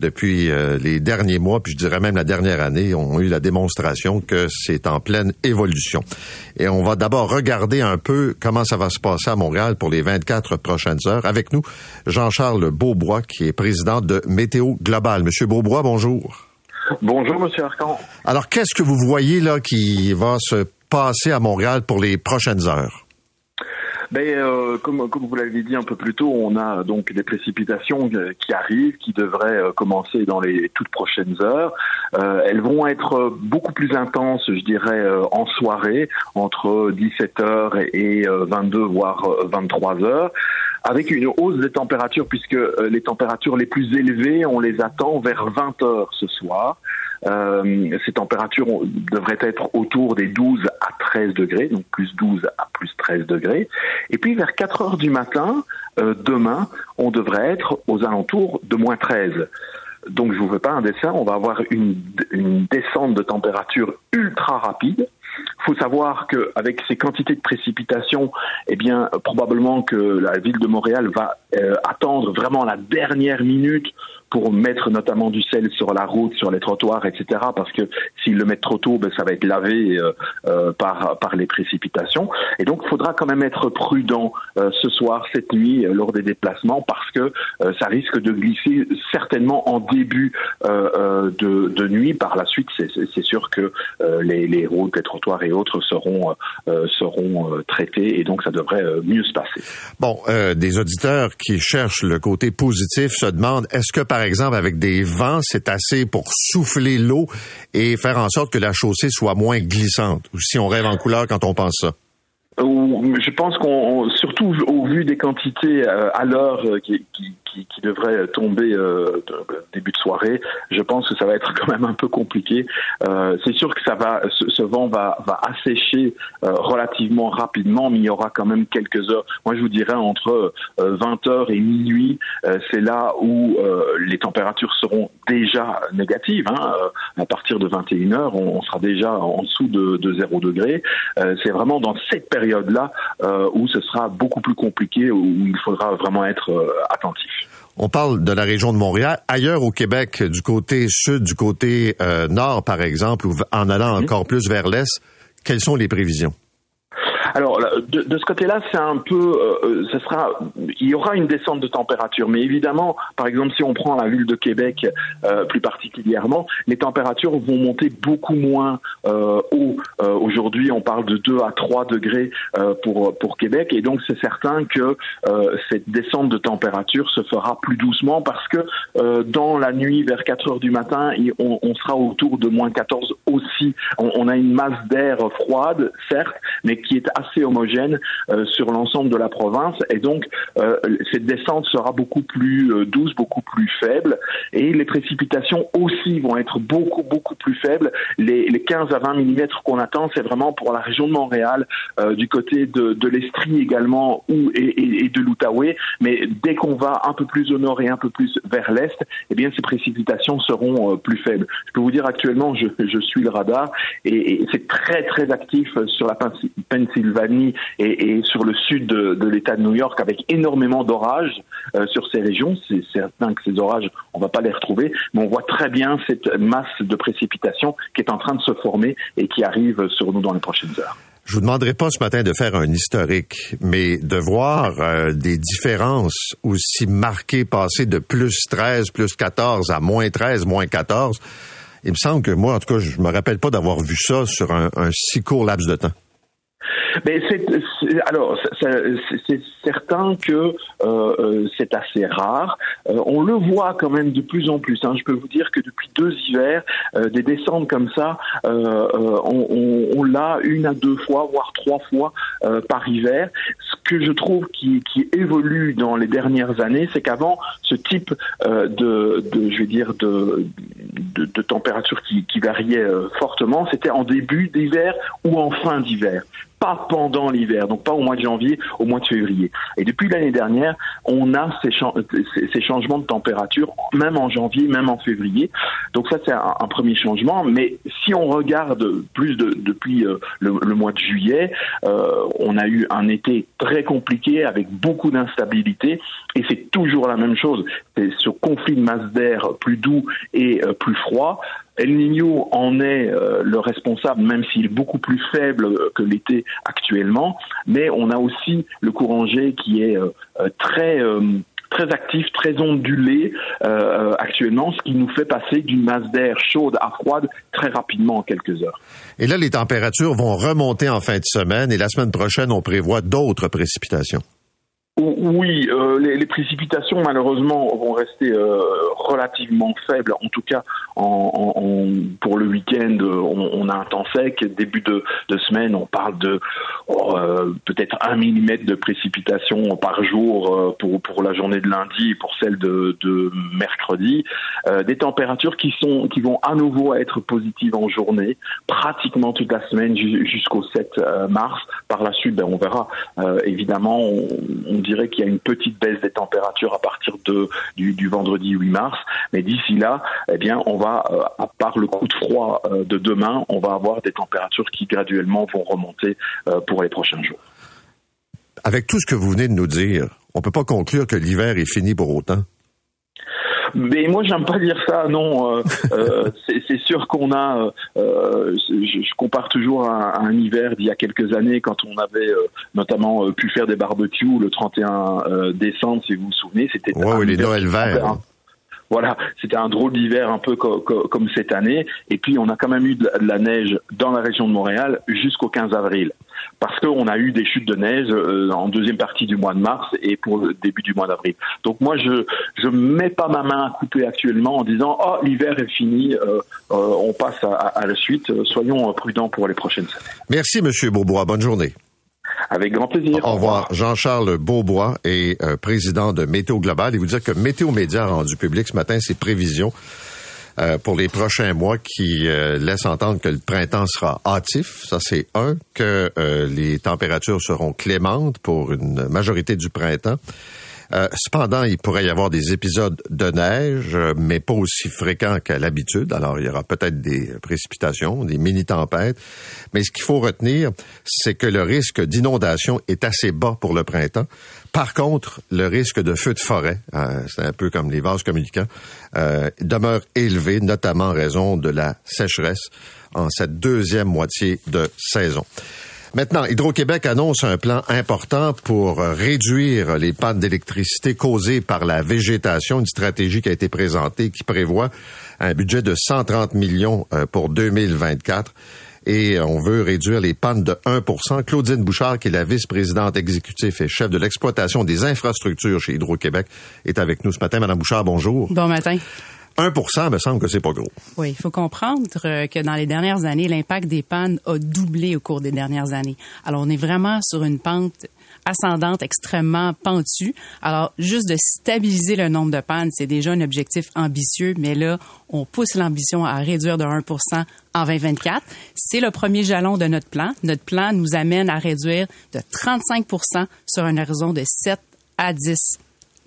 [SPEAKER 3] depuis euh, les derniers mois, puis je dirais même la dernière année, ont eu la démonstration que c'est en pleine évolution. Et on va d'abord regarder un peu comment ça va se passer à Montréal pour les 24 prochaines heures. Avec nous, Jean-Charles Beaubois, qui est président de Météo Global. Monsieur Beaubois, bonjour.
[SPEAKER 6] Bonjour, Monsieur Arcan.
[SPEAKER 3] Alors, qu'est-ce que vous voyez là qui va se passer à Montréal pour les prochaines heures?
[SPEAKER 6] Ben, euh, comme, comme vous l'avez dit un peu plus tôt, on a donc des précipitations euh, qui arrivent, qui devraient euh, commencer dans les toutes prochaines heures. Euh, elles vont être beaucoup plus intenses, je dirais, en soirée, entre 17h et 22 voire 23 heures avec une hausse des températures puisque les températures les plus élevées, on les attend vers 20 heures ce soir. Euh, ces températures devraient être autour des 12 à 13 degrés, donc plus 12 à plus 13 degrés. Et puis vers 4 heures du matin, euh, demain, on devrait être aux alentours de moins 13. Donc je vous fais pas un dessin, on va avoir une, une descente de température ultra rapide. Il faut savoir qu'avec ces quantités de précipitations, eh bien probablement que la ville de Montréal va euh, attendre vraiment la dernière minute pour mettre notamment du sel sur la route, sur les trottoirs, etc. Parce que s'ils le mettent trop tôt, ben, ça va être lavé euh, euh, par, par les précipitations. Et donc, il faudra quand même être prudent euh, ce soir, cette nuit, euh, lors des déplacements, parce que euh, ça risque de glisser certainement en début euh, de, de nuit. Par la suite, c'est- sûr que les, les routes, les trottoirs et autres seront, seront traités, et donc ça devrait mieux se passer.
[SPEAKER 3] Bon, des auditeurs qui cherchent le côté positif se demandent est-ce que exemple avec des vents, c'est assez pour souffler l'eau et faire en sorte que la chaussée soit moins glissante ou si on rêve en couleur quand on pense ça.
[SPEAKER 6] Je pense qu'on, on- surtout au vu des quantités euh, à l'heure euh, qui, qui, qui devraient tomber euh, début de soirée, je pense que ça va être quand même un peu compliqué. Euh, c'est sûr que ça va, ce, ce vent va, va assécher euh, relativement rapidement, mais il y aura quand même quelques heures. Moi, je vous dirais entre euh, 20 heures et minuit, euh, c'est là où euh, les températures seront déjà négatives. Hein. Euh, À partir de 21 heures, on, on sera déjà en dessous de, de 0 degré. Euh, c'est vraiment dans cette période-là euh, où ce sera beaucoup plus compliqué, où il faudra vraiment être euh, attentif.
[SPEAKER 3] On parle de la région de Montréal. Ailleurs au Québec, du côté sud, du côté euh, nord, par exemple, ou en allant encore plus vers l'est, quelles sont les prévisions?
[SPEAKER 6] Alors, de, de ce côté-là, c'est un peu, euh, euh, ce sera, il y aura une descente de température, mais évidemment, par exemple, si on prend la ville de Québec euh, plus particulièrement, les températures vont monter beaucoup moins euh, haut. Euh, Aujourd'hui, on parle de 2 à 3 degrés euh, pour pour Québec, et donc c'est certain que cette descente de température se fera plus doucement parce que dans la nuit vers 4 heures du matin, on, on sera autour de moins 14 aussi. On, on a une masse d'air froide, certes, mais qui est assez homogène euh, sur l'ensemble de la province, et donc euh, cette descente sera beaucoup plus euh, douce, beaucoup plus faible, et les précipitations aussi vont être beaucoup beaucoup plus faibles. Les, les 15 à 20 mm qu'on attend, c'est vraiment pour la région de Montréal, du côté de, l'Estrie également, ou et, de l'Outaouais. Mais dès qu'on va un peu plus au nord et un peu plus vers l'est, eh bien ces précipitations seront plus faibles. Je peux vous dire actuellement, je, suis le radar et, c'est très très actif sur la Pennsy- Pennsylvanie et, sur le sud de, l'État de New York avec énormément d'orages euh, sur ces régions. C'est certain que ces orages, on va pas les retrouver, mais on voit très bien cette masse de précipitations qui est en train de se former et qui arrive sur nous dans les prochaines heures.
[SPEAKER 3] Je vous demanderai pas ce matin de faire un historique, mais de voir euh, des différences aussi marquées passer de plus 13, plus 14 à moins 13, moins 14. Il me semble que moi, en tout cas, je me rappelle pas d'avoir vu ça sur un si court laps de temps.
[SPEAKER 6] Mais c'est, alors c'est certain que euh, euh, c'est assez rare. Euh, on le voit quand même de plus en plus. hein. Je peux vous dire que depuis deux hivers, des descentes comme ça, on, l'a une à deux fois, voire trois fois par hiver. Ce que je trouve qui, évolue dans les dernières années, c'est qu'avant ce type de, je vais dire, de, de, température qui, qui variait euh, fortement, c'était en début d'hiver ou en fin d'hiver pas pendant l'hiver, donc pas au mois de janvier, au mois de février. Et depuis l'année dernière, on a ces, ces changements de température, même en janvier, même en février. Donc ça, c'est un, premier changement. Mais si on regarde plus de, depuis euh, le, mois de juillet, euh, on a eu un été très compliqué avec beaucoup d'instabilité, et c'est toujours la même chose. C'est ce conflit de masse d'air plus doux et euh, plus froid. El Niño en est euh, le responsable, même s'il est beaucoup plus faible euh, que l'été actuellement. Mais on a aussi le courant G qui est euh, très très actif, très ondulé actuellement, ce qui nous fait passer d'une masse d'air chaude à froide très rapidement en quelques heures.
[SPEAKER 3] Et là, les températures vont remonter en fin de semaine et la semaine prochaine, on prévoit d'autres précipitations.
[SPEAKER 6] Oui, euh, les, les, précipitations malheureusement vont rester euh, relativement faibles. En tout cas, en, en, pour le week-end, on, on, a un temps sec. Début de, de semaine, on parle de oh, euh, peut-être un millimètre de précipitation par jour euh, pour pour la journée de lundi et pour celle de, de mercredi. Euh, des températures qui sont qui vont à nouveau être positives en journée, pratiquement toute la semaine jusqu'au 7 mars. Par la suite, ben, on verra. évidemment, on, on dirais qu'il y a une petite baisse des températures à partir de, du, vendredi 8 mars. Mais d'ici là, eh bien, on va, euh, à part le coup de froid euh, de demain, on va avoir des températures qui graduellement vont remonter euh, pour les prochains jours.
[SPEAKER 3] Avec tout ce que vous venez de nous dire, on peut pas conclure que l'hiver est fini pour autant.
[SPEAKER 6] Mais moi, j'aime pas dire ça. Non, euh, euh, c'est sûr qu'on a. Euh, je, je, compare toujours à, à, un hiver d'il y a quelques années, quand on avait euh, notamment pu faire des barbecues le 31 décembre, si vous vous souvenez.
[SPEAKER 3] C'était ouais, oui, les Noël verts.
[SPEAKER 6] Voilà, c'était un drôle d'hiver un peu co co comme cette année. Et puis on a quand même eu de la neige dans la région de Montréal jusqu'au 15 avril, parce qu'on a eu des chutes de neige euh, en deuxième partie du mois de mars et pour le début du mois d'avril. Donc moi je je mets pas ma main à couper actuellement en disant oh l'hiver est fini, euh, euh, on passe à, à, la suite. Soyons prudents pour les prochaines semaines.
[SPEAKER 3] Merci Monsieur Bourbois, bonne journée.
[SPEAKER 6] Avec grand plaisir.
[SPEAKER 3] Au revoir. Jean-Charles Beaubois est euh, président de Météo Global. Et vous dire que Météo Média a rendu public ce matin ses prévisions euh, pour les prochains mois qui euh, laissent entendre que le printemps sera hâtif. Ça, c'est un, que euh, les températures seront clémentes pour une majorité du printemps. Euh, cependant, il pourrait y avoir des épisodes de neige, euh, mais pas aussi fréquents qu'à l'habitude. Alors, il y aura peut-être des précipitations, des mini-tempêtes. Mais ce qu'il faut retenir, c'est que le risque d'inondation est assez bas pour le printemps. Par contre, le risque de feu de forêt, euh, c'est un peu comme les vases communicants, euh, demeure élevé, notamment en raison de la sécheresse en cette deuxième moitié de saison. Maintenant, Hydro-Québec annonce un plan important pour réduire les pannes d'électricité causées par la végétation, une stratégie qui a été présentée qui prévoit un budget de 130 millions euh, pour 2024 et on veut réduire les pannes de 1% Claudine Bouchard, qui est la vice-présidente exécutive et chef de l'exploitation des infrastructures chez Hydro-Québec, est avec nous ce matin. Madame Bouchard, bonjour.
[SPEAKER 7] Bon matin.
[SPEAKER 3] 1% me semble que c'est pas gros.
[SPEAKER 7] Oui, il faut comprendre euh, que dans les dernières années, l'impact des pannes a doublé au cours des dernières années. Alors, on est vraiment sur une pente ascendante extrêmement pentue. Alors, juste de stabiliser le nombre de pannes, c'est déjà un objectif ambitieux, mais là, on pousse l'ambition à réduire de 1% en 2024. C'est le premier jalon de notre plan. Notre plan nous amène à réduire de 35% sur un horizon de 7 à 10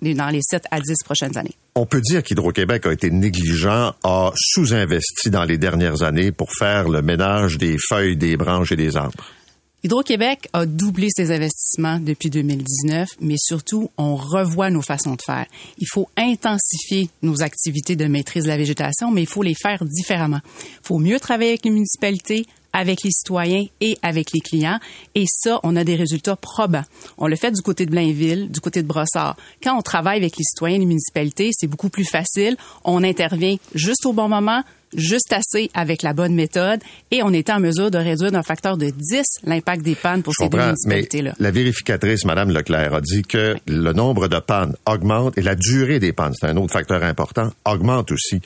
[SPEAKER 7] dans les 7 à 10 prochaines années.
[SPEAKER 3] On peut dire qu'Hydro-Québec a été négligent, a sous-investi dans les dernières années pour faire le ménage des feuilles, des branches et des arbres.
[SPEAKER 7] Hydro-Québec a doublé ses investissements depuis 2019, mais surtout, on revoit nos façons de faire. Il faut intensifier nos activités de maîtrise de la végétation, mais il faut les faire différemment. Il faut mieux travailler avec les municipalités, avec les citoyens et avec les clients. Et ça, on a des résultats probants. On le fait du côté de Blainville, du côté de Brossard. Quand on travaille avec les citoyens et les municipalités, c'est beaucoup plus facile. On intervient juste au bon moment, juste assez avec la bonne méthode et on est en mesure de réduire d'un facteur de 10 l'impact des pannes pour ces deux municipalités-là.
[SPEAKER 3] La vérificatrice, Mme Leclerc, a dit que le nombre de pannes augmente et la durée des pannes, c'est un autre facteur important, augmente aussi.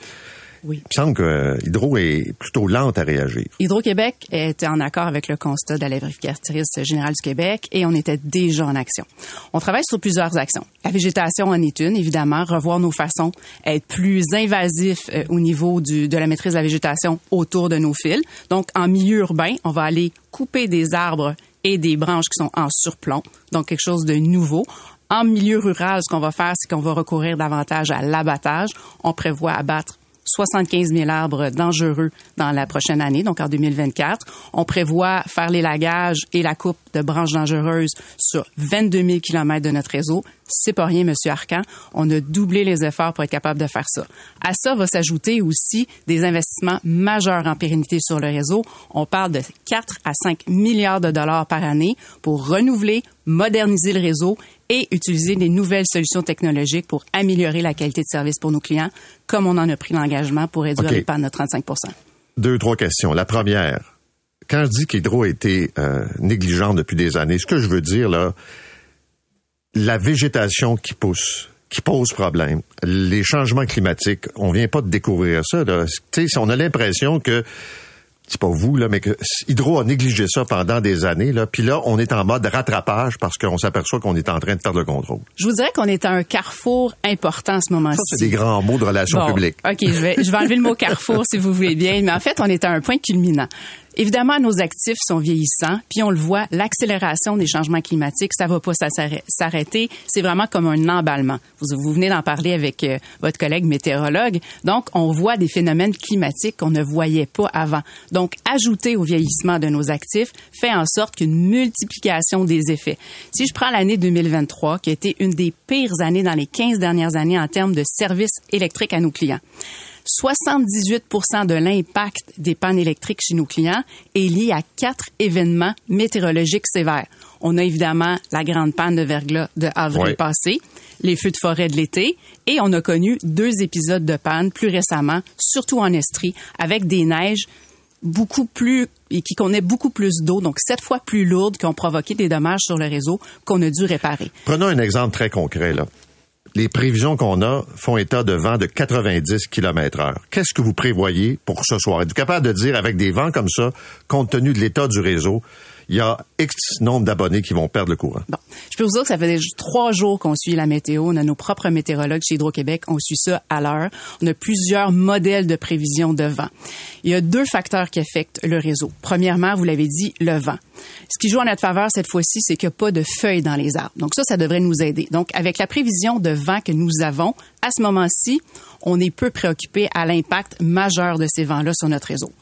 [SPEAKER 7] Oui.
[SPEAKER 3] Il me semble que euh, Hydro est plutôt lente à réagir.
[SPEAKER 7] Hydro-Québec était en accord avec le constat de la vérificatrice générale du Québec et on était déjà en action. On travaille sur plusieurs actions. La végétation en est une, évidemment, revoir nos façons, être plus invasif euh, au niveau du, de la maîtrise de la végétation autour de nos fils. Donc, en milieu urbain, on va aller couper des arbres et des branches qui sont en surplomb, donc quelque chose de nouveau. En milieu rural, ce qu'on va faire, c'est qu'on va recourir davantage à l'abattage. On prévoit abattre 75 000 arbres dangereux dans la prochaine année, donc en 2024. On prévoit faire l'élagage et la coupe de branches dangereuses sur 22 000 kilomètres de notre réseau. C'est pas rien, Monsieur Arcan. On a doublé les efforts pour être capable de faire ça. À ça va s'ajouter aussi des investissements majeurs en pérennité sur le réseau. On parle de 4 à 5 milliards de dollars par année pour renouveler, moderniser le réseau et utiliser des nouvelles solutions technologiques pour améliorer la qualité de service pour nos clients, comme on en a pris l'engagement pour réduire okay. les pannes de 35%
[SPEAKER 3] Deux, trois questions. La première, quand je dis qu'Hydro a été euh, négligent depuis des années, ce que je veux dire, là, la végétation qui pousse, qui pose problème, les changements climatiques, on vient pas de découvrir ça. Là. Tu sais, on a l'impression que c'est pas vous, là, mais que Hydro a négligé ça pendant des années, là. Puis là, on est en mode rattrapage parce qu'on s'aperçoit qu'on est en train de perdre le contrôle.
[SPEAKER 7] Je vous dirais qu'on est à un carrefour important en ce moment-ci.
[SPEAKER 3] Ça, c'est des grands mots de relations
[SPEAKER 7] Bon,
[SPEAKER 3] publiques.
[SPEAKER 7] OK, je vais, je vais enlever le mot carrefour si vous voulez bien, mais en fait, on est à un point culminant. Évidemment, nos actifs sont vieillissants, puis on le voit, l'accélération des changements climatiques, ça va pas s'arrê- s'arrêter. C'est vraiment comme un emballement. Vous, vous venez d'en parler avec euh, votre collègue météorologue. Donc, on voit des phénomènes climatiques qu'on ne voyait pas avant. Donc, ajouter au vieillissement de nos actifs fait en sorte qu'une multiplication des effets. Si je prends l'année 2023, qui a été une des pires années dans les 15 dernières années en termes de services électriques à nos clients, 78% de l'impact des pannes électriques chez nos clients est lié à quatre événements météorologiques sévères. On a évidemment la grande panne de verglas de avril
[SPEAKER 3] Oui.
[SPEAKER 7] passé, les feux de forêt de l'été, et on a connu deux épisodes de panne plus récemment, surtout en Estrie, avec des neiges beaucoup plus et qui contenaient beaucoup plus d'eau, donc sept fois plus lourdes, qui ont provoqué des dommages sur le réseau qu'on a dû réparer.
[SPEAKER 3] Prenons un exemple très concret, là. Les prévisions qu'on a font état de vents de 90 km heure. Qu'est-ce que vous prévoyez pour ce soir? Êtes-vous capable de dire avec des vents comme ça, compte tenu de l'état du réseau, il y a X nombre d'abonnés qui vont perdre le courant?
[SPEAKER 7] Bon, je peux vous dire que ça fait déjà trois jours qu'on suit la météo. On a nos propres météorologues chez Hydro-Québec. On suit ça à l'heure. On a plusieurs modèles de prévision de vent. Il y a deux facteurs qui affectent le réseau. Premièrement, vous l'avez dit, le vent. Ce qui joue en notre faveur cette fois-ci, c'est qu'il n'y a pas de feuilles dans les arbres. Donc ça, ça devrait nous aider. Donc avec la prévision de vent que nous avons, à ce moment-ci, on est peu préoccupé à l'impact majeur de ces vents-là sur notre réseau.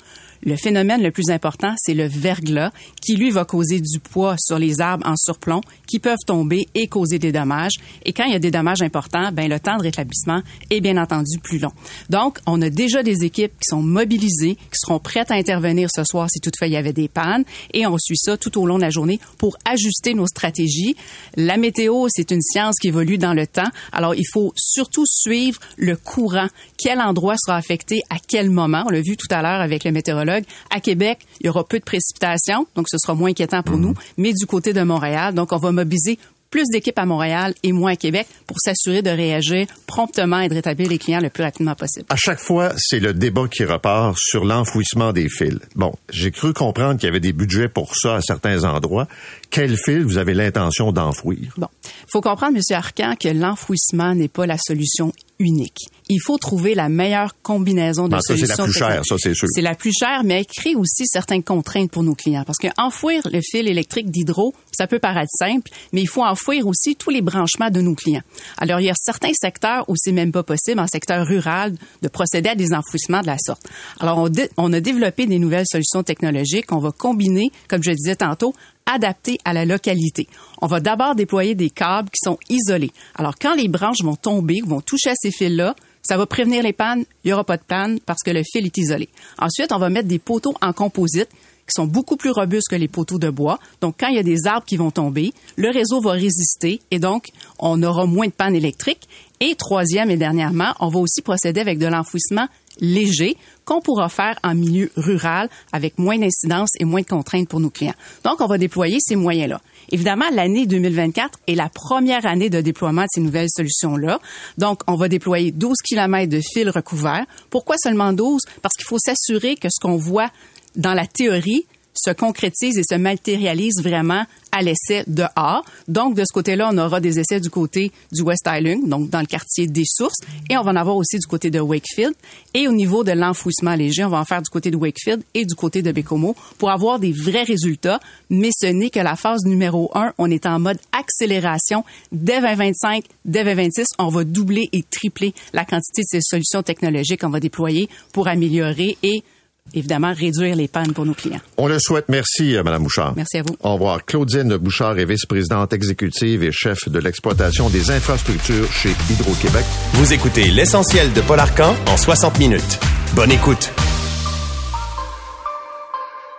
[SPEAKER 7] Le phénomène le plus important, c'est le verglas, qui lui va causer du poids sur les arbres en surplomb, qui peuvent tomber et causer des dommages. Et quand il y a des dommages importants, ben le temps de rétablissement est bien entendu plus long. Donc, on a déjà des équipes qui sont mobilisées, qui seront prêtes à intervenir ce soir si toutefois il y avait des pannes, et on suit ça tout au long de la journée pour ajuster nos stratégies. La météo, c'est une science qui évolue dans le temps. Alors, il faut surtout suivre le courant. Quel endroit sera affecté à quel moment? On l'a vu tout à l'heure avec le météorologue. À Québec, il y aura peu de précipitations, donc ce sera moins inquiétant pour nous. Mais du côté de Montréal, donc on va mobiliser plus d'équipes à Montréal et moins à Québec pour s'assurer de réagir promptement et de rétablir les clients le plus rapidement possible.
[SPEAKER 3] À chaque fois, c'est le débat qui repart sur l'enfouissement des fils. Bon, j'ai cru comprendre qu'il y avait des budgets pour ça à certains endroits. Quel fil vous avez l'intention d'enfouir?
[SPEAKER 7] Bon, il faut comprendre, M. Arcan, que l'enfouissement n'est pas la solution unique. Il faut trouver la meilleure combinaison de
[SPEAKER 3] Ah, ça, c'est
[SPEAKER 7] solutions.
[SPEAKER 3] la plus chère, ça, c'est sûr.
[SPEAKER 7] C'est la plus chère, mais elle crée aussi certaines contraintes pour nos clients. Parce que enfouir le fil électrique d'hydro, ça peut paraître simple, mais il faut enfouir aussi tous les branchements de nos clients. Alors, il y a certains secteurs où c'est même pas possible, en secteur rural, de procéder à des enfouissements de la sorte. Alors, on, on a développé des nouvelles solutions technologiques qu'on va combiner, comme je le disais tantôt, adaptées à la localité. On va d'abord déployer des câbles qui sont isolés. Alors, quand les branches vont tomber, vont toucher à ces fils-là, ça va prévenir les pannes. Il n'y aura pas de panne parce que le fil est isolé. Ensuite, on va mettre des poteaux en composite qui sont beaucoup plus robustes que les poteaux de bois. Donc, quand il y a des arbres qui vont tomber, le réseau va résister et donc, on aura moins de panne électrique. Et troisième et dernièrement, on va aussi procéder avec de l'enfouissement léger qu'on pourra faire en milieu rural avec moins d'incidence et moins de contraintes pour nos clients. Donc, on va déployer ces moyens-là. Évidemment, l'année 2024 est la première année de déploiement de ces nouvelles solutions-là. Donc, on va déployer 12 km de fils recouverts. Pourquoi seulement 12? Parce qu'il faut s'assurer que ce qu'on voit dans la théorie se concrétise et se matérialise vraiment à l'essai dehors. Donc, de ce côté-là, on aura des essais du côté du West Island, donc dans le quartier des sources, et on va en avoir aussi du côté de Wakefield. Et au niveau de l'enfouissement léger, on va en faire du côté de Wakefield et du côté de Bécomo pour avoir des vrais résultats. Mais ce n'est que la phase numéro un. On est en mode accélération. Dès 2025, dès 2026, on va doubler et tripler la quantité de ces solutions technologiques qu'on va déployer pour améliorer et évidemment réduire les pannes pour nos clients.
[SPEAKER 3] On le souhaite. Merci, euh, Mme Bouchard.
[SPEAKER 7] Merci à vous.
[SPEAKER 3] Au revoir. Claudine Bouchard est vice-présidente exécutive et chef de l'exploitation des infrastructures chez Hydro-Québec.
[SPEAKER 2] Vous écoutez l'essentiel de Paul Arcan en 60 minutes. Bonne écoute.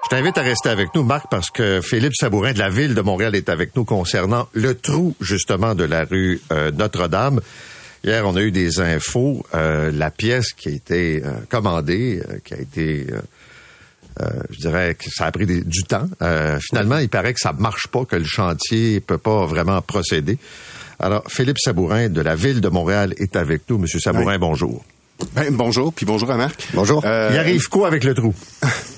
[SPEAKER 3] Je t'invite à rester avec nous, Marc, parce que Philippe Sabourin de la Ville de Montréal est avec nous concernant le trou, justement, de la rue euh, Notre-Dame. Hier, on a eu des infos. euh, la pièce qui a été euh, commandée, euh, qui a été euh, Euh, je dirais que ça a pris des- du temps. Euh, finalement, il paraît que ça marche pas, que le chantier peut pas vraiment procéder. Alors, Philippe Sabourin de la ville de Montréal est avec nous. Monsieur Sabourin,
[SPEAKER 8] Oui.
[SPEAKER 3] bonjour.
[SPEAKER 8] Ben, bonjour, puis bonjour à Marc.
[SPEAKER 3] Bonjour.
[SPEAKER 8] Euh,
[SPEAKER 3] il arrive quoi avec le trou?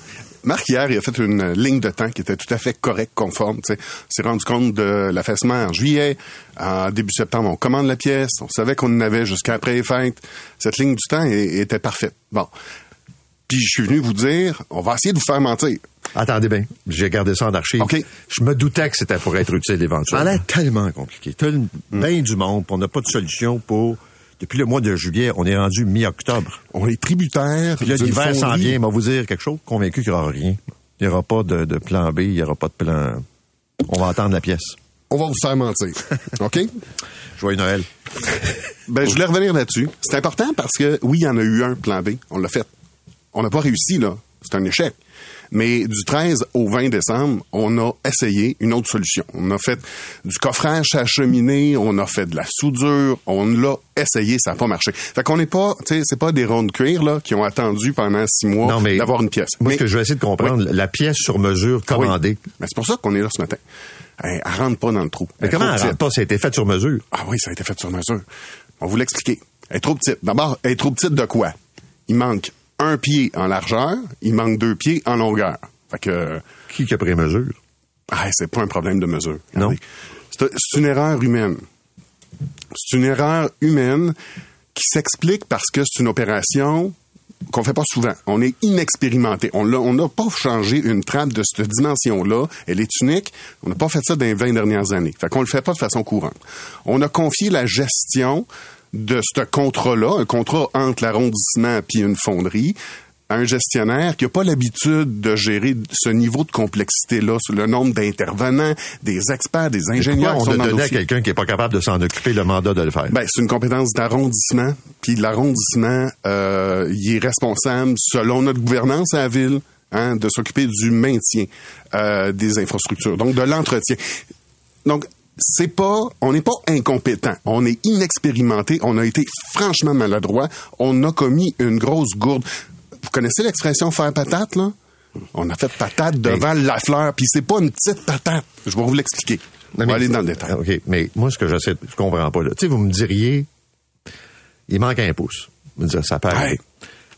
[SPEAKER 8] Marc, hier, il a fait une ligne de temps qui était tout à fait correcte, conforme. tu sais. On s'est rendu compte de l'affaissement en juillet. En début septembre, on commande la pièce. On savait qu'on en avait jusqu'à après les fêtes. Cette ligne du temps était parfaite. Bon. Puis je suis venu vous dire, on va essayer de vous faire mentir.
[SPEAKER 3] Attendez bien, j'ai gardé ça en archive.
[SPEAKER 8] OK.
[SPEAKER 3] Je me doutais que c'était pour être utile éventuellement. Ça a l'air tellement compliqué. T'as le- bien du monde, puis on n'a pas de solution pour... Depuis le mois de juillet, on est rendu mi-octobre.
[SPEAKER 8] On est tributaire.
[SPEAKER 3] Puis là, l'hiver s'en vient, va vous dire quelque chose, convaincu qu'il n'y aura rien. Il n'y aura pas de, de plan B, il n'y aura pas de plan... On va attendre la pièce.
[SPEAKER 8] On va vous faire mentir. OK?
[SPEAKER 3] Joyeux Noël.
[SPEAKER 8] Ben, je voulais revenir là-dessus. C'est important parce que, oui, il y en a eu un plan B. On l'a fait. On n'a pas réussi, là. C'est un échec. Mais du 13 au 20 décembre, on a essayé une autre solution. On a fait du coffrage à cheminée, on a fait de la soudure, on l'a essayé, ça n'a pas marché. Fait qu'on n'est pas, tu sais, c'est pas des ronds de cuir, là, qui ont attendu pendant six mois d'avoir une pièce.
[SPEAKER 3] Moi,
[SPEAKER 8] Mais-
[SPEAKER 3] ce que je vais essayer de comprendre, la pièce sur mesure
[SPEAKER 8] oui.
[SPEAKER 3] commandée.
[SPEAKER 8] Mais c'est pour ça qu'on est là ce matin. Elle, elle rentre pas dans le trou.
[SPEAKER 3] Mais
[SPEAKER 8] Elle
[SPEAKER 3] comment elle rentre pas? Ça a été fait sur mesure.
[SPEAKER 8] Ah oui, ça a été fait sur mesure. On va vous l'expliquer. Elle est trop petite. D'abord, elle est trop petite de quoi? Il manque un pied en largeur, il manque deux pieds en longueur. Fait que,
[SPEAKER 3] Qui qui a pris mesure?
[SPEAKER 8] ah, c'est pas un problème de mesure.
[SPEAKER 3] Non.
[SPEAKER 8] C'est une erreur humaine. C'est une erreur humaine qui s'explique parce que c'est une opération qu'on fait pas souvent. On est inexpérimenté. On l'a- on n'a pas changé une trappe de cette dimension-là. Elle est unique. On n'a pas fait ça dans les 20 dernières années. Fait qu'on le fait pas de façon courante. On a confié la gestion de ce contrat-là, un contrat entre l'arrondissement et une fonderie, à un gestionnaire qui n'a pas l'habitude de gérer ce niveau de complexité-là, sur le nombre d'intervenants, des experts, des ingénieurs qui
[SPEAKER 3] on
[SPEAKER 8] sont le
[SPEAKER 3] à quelqu'un qui est pas capable de s'en occuper le mandat de le faire?
[SPEAKER 8] Ben, c'est une compétence d'arrondissement. Puis l'arrondissement, euh, il est responsable, selon notre gouvernance à la ville, hein, de s'occuper du maintien euh, des infrastructures, donc de l'entretien. Donc, c'est pas, on n'est pas incompétent, on est inexpérimenté, on a été franchement maladroit, on a commis une grosse gourde. Vous connaissez l'expression faire patate, là? On a fait patate devant la fleur, puis c'est pas une petite patate. Je vais vous l'expliquer. On va aller dans le détail.
[SPEAKER 3] OK, mais moi, ce que j'essaie, je comprends pas, là. Tu sais, vous me diriez, il manque un pouce. Vous me direz, ça arriver.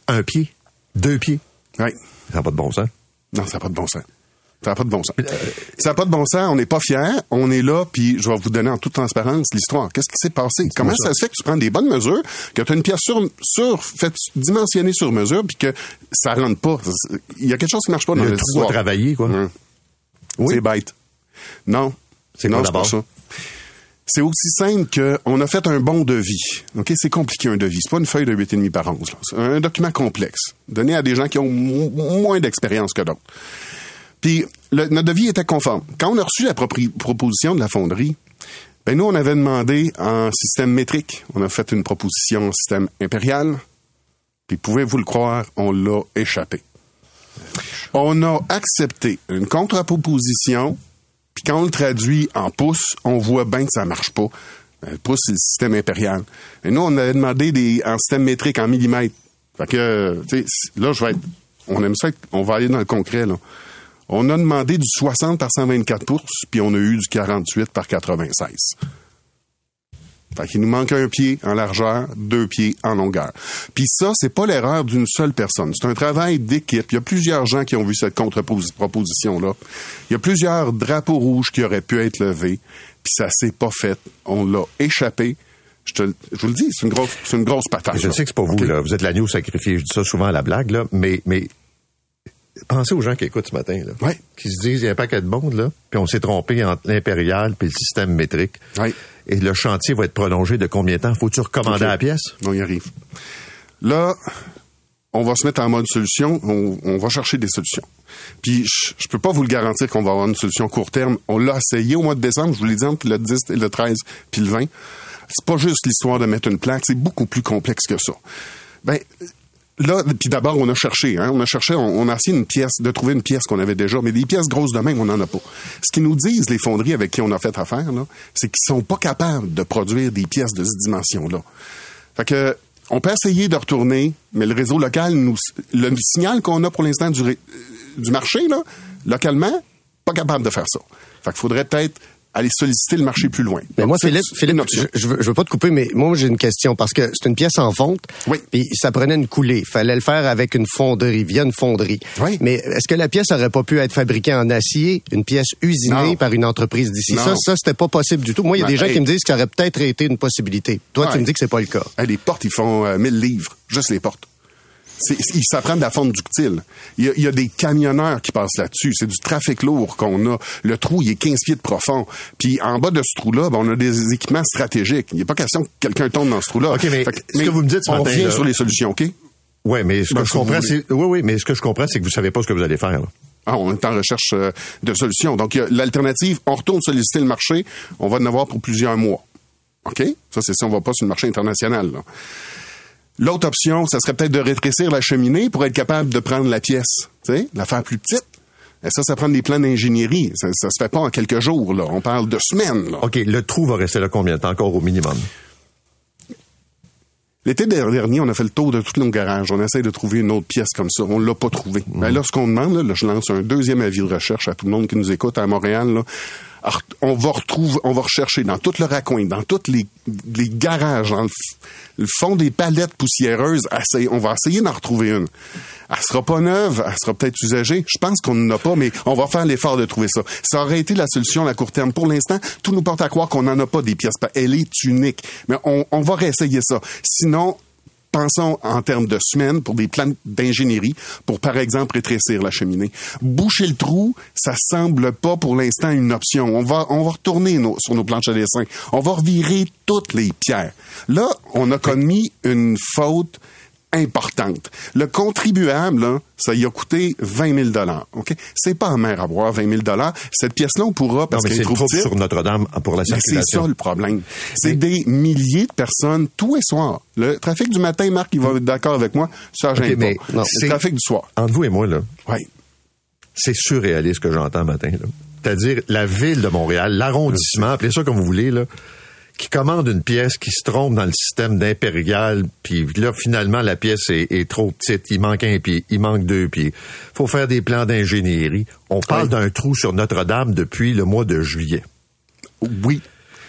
[SPEAKER 3] Un pied, deux pieds,
[SPEAKER 8] Oui.
[SPEAKER 3] ça n'a pas de bon sens.
[SPEAKER 8] Non, ça n'a pas de bon sens. Ça n'a pas de bon sens. Ça n'a pas de bon sens, on n'est pas fiers, on est là, puis je vais vous donner en toute transparence l'histoire. Qu'est-ce qui s'est passé? Comment ça. se fait que tu prends des bonnes mesures, que tu as une pièce sur, sur, faite, dimensionnée sur mesure, puis que ça rentre pas? Il y a quelque chose qui marche pas dans
[SPEAKER 3] Le trou à travailler, quoi.
[SPEAKER 8] Hum.
[SPEAKER 3] Oui.
[SPEAKER 8] C'est bête. Non.
[SPEAKER 3] C'est
[SPEAKER 8] non, pas
[SPEAKER 3] d'abord?
[SPEAKER 8] ça. C'est aussi simple qu'on a fait un bon devis. OK? C'est compliqué un devis. C'est pas une feuille de 8,5 par 11. là. C'est un document complexe, donné à des gens qui ont mo- moins d'expérience que d'autres. Puis notre devis était conforme. Quand on a reçu la proposition de la fonderie, ben nous, on avait demandé en système métrique. On a fait une proposition en système impérial. Puis pouvez-vous le croire, on l'a échappé. On a accepté une contre-proposition, puis quand on le traduit en pouces, on voit bien que ça marche pas. Euh, Le pouce, c'est le système impérial. Et nous, on avait demandé des, en système métrique, en millimètres. Fait que, euh, tu sais, là, je vais être, on aime ça, on va aller dans le concret, là. On a demandé du 60 par 124 pouces, puis on a eu du 48 par 96. Fait qu'il nous manque un pied en largeur, deux pieds en longueur. Puis ça, c'est pas l'erreur d'une seule personne. C'est un travail d'équipe. Il y a plusieurs gens qui ont vu cette contre-proposition-là. Il y a plusieurs drapeaux rouges qui auraient pu être levés. Puis ça s'est pas fait. On l'a échappé. Je, te, je vous le dis, c'est une grosse, c'est une grosse patate.
[SPEAKER 3] Je
[SPEAKER 8] là.
[SPEAKER 3] sais que c'est pas vous, là. Vous êtes l'agneau sacrifié. Je dis ça souvent à la blague, là. Mais, mais pensez aux gens qui écoutent ce matin, là.
[SPEAKER 8] Ouais.
[SPEAKER 3] Qui se disent, il y a un paquet de monde, là. Puis on s'est trompé entre l'impérial puis le système métrique.
[SPEAKER 8] Ouais.
[SPEAKER 3] Et le chantier va être prolongé de combien de temps? Faut-tu recommander
[SPEAKER 8] OK.
[SPEAKER 3] la pièce?
[SPEAKER 8] On y arrive. Là, on va se mettre en mode solution. On, on va chercher des solutions. Puis, je, je peux pas vous le garantir qu'on va avoir une solution court terme. On l'a essayé au mois de décembre. Je vous l'ai dit entre le 10, et le 13 puis le 20. C'est pas juste l'histoire de mettre une plaque. C'est beaucoup plus complexe que ça. Ben, là, puis d'abord, on a cherché. Hein, on a cherché, on, a essayé une pièce, de trouver une pièce qu'on avait déjà, mais des pièces grosses de même, on n'en a pas. Ce qu'ils nous disent, les fonderies avec qui on a fait affaire, là, c'est qu'ils sont pas capables de produire des pièces de cette dimension-là. Fait que, on peut essayer de retourner, mais le réseau local nous, le signal qu'on a pour l'instant du marché, là, localement, pas capable de faire ça. Fait qu'il faudrait peut-être aller solliciter le marché plus loin.
[SPEAKER 9] Mais
[SPEAKER 8] Donc,
[SPEAKER 9] moi, Philippe, Philippe, je, veux, je veux pas te couper, mais moi, j'ai une question parce que c'est une pièce en fonte.
[SPEAKER 8] Oui.
[SPEAKER 9] Puis ça prenait une coulée. Fallait le faire avec une fonderie, via une fonderie.
[SPEAKER 8] Oui.
[SPEAKER 9] Mais est-ce que la pièce aurait pas pu être fabriquée en acier, une pièce usinée
[SPEAKER 8] Non.
[SPEAKER 9] par une entreprise d'ici? Ça, ça, c'était pas possible du tout. Moi, il y a
[SPEAKER 8] Ben,
[SPEAKER 9] des gens
[SPEAKER 8] hey.
[SPEAKER 9] qui me disent que ça aurait peut-être été une possibilité. Toi, tu me dis que c'est pas le cas.
[SPEAKER 8] Hey, les portes, ils font euh, 1000 livres, juste les portes. Ils s'apprennent de la fonte ductile. Il y, a, il y a des camionneurs qui passent là-dessus. C'est du trafic lourd qu'on a. Le trou, il est 15 pieds de profond. Puis en bas de ce trou-là, ben, on a des équipements stratégiques. Il n'y a pas question que quelqu'un tombe dans ce trou-là.
[SPEAKER 3] OK, mais ce que vous me dites ce
[SPEAKER 8] on
[SPEAKER 3] matin,
[SPEAKER 8] revient
[SPEAKER 3] là-
[SPEAKER 8] sur les solutions, OK?
[SPEAKER 3] Oui, mais ce que
[SPEAKER 8] Ben,
[SPEAKER 3] je comprends, c'est. Oui, oui, mais ce que je comprends, c'est que vous savez pas ce que vous allez faire. là.
[SPEAKER 8] Ah, on est en recherche euh, de solutions. Donc, l'alternative, on retourne solliciter le marché, on va en avoir pour plusieurs mois. OK? Ça, c'est si on va pas sur le marché international. là. L'autre option, ça serait peut-être de rétrécir la cheminée pour être capable de prendre la pièce, tu sais, la faire plus petite. Et ça, ça prend des plans d'ingénierie. Ça, ça se fait pas en quelques jours, là. On parle de semaines, là.
[SPEAKER 3] OK, le trou va rester là combien de temps encore au minimum?
[SPEAKER 8] L'été dernier, on a fait le tour de tous nos garages. On essaie de trouver une autre pièce comme ça. On l'a pas trouvé. Ben là, ce qu'on demande, là, là, je lance un deuxième avis de recherche à tout le monde qui nous écoute à Montréal. Là. Alors, on va retrouver, on va rechercher dans tout le raccoin, dans tous les, garages, dans le, fond des palettes poussiéreuses. on va essayer d'en retrouver une. Elle sera pas neuve, elle sera peut-être usagée. Je pense qu'on n'en a pas, mais on va faire l'effort de trouver ça. Ça aurait été la solution à court terme. Pour l'instant, tout nous porte à croire qu'on n'en a pas des pièces. Elle est unique. Mais on, on va réessayer ça. Sinon, pensons en termes de semaines pour des plans d'ingénierie pour, par exemple, rétrécir la cheminée. Boucher le trou, ça semble pas pour l'instant une option. On va, on va retourner nos- sur nos planches à dessin. On va revirer toutes les pierres. Là, on a commis une faute importante. Le contribuable, là, ça y a coûté 20 000 OK? C'est pas en mer à boire, 20 000 Cette pièce-là, on pourra, parce qu'elle
[SPEAKER 3] c'est
[SPEAKER 8] est trop petite,
[SPEAKER 3] sur Notre-Dame pour la
[SPEAKER 8] mais c'est
[SPEAKER 3] circulation.
[SPEAKER 8] ça le problème. C'est des milliers de personnes tous les soirs. Le trafic du matin, Marc, il va être d'accord avec moi. Ça,
[SPEAKER 3] mais
[SPEAKER 8] pas.
[SPEAKER 3] non,
[SPEAKER 8] le trafic du soir.
[SPEAKER 3] Entre vous et moi, là,
[SPEAKER 8] Oui.
[SPEAKER 3] c'est surréaliste ce que j'entends matin. là. C'est-à-dire la ville de Montréal, l'arrondissement, appelez ça comme vous voulez, là, qui commande une pièce qui se trompe dans le système d'impérial, puis là, finalement, la pièce est, est trop petite, il manque un pied, il manque deux pieds. faut faire des plans d'ingénierie. On parle
[SPEAKER 8] Oui.
[SPEAKER 3] d'un trou sur Notre-Dame depuis le mois de juillet.
[SPEAKER 8] Oui.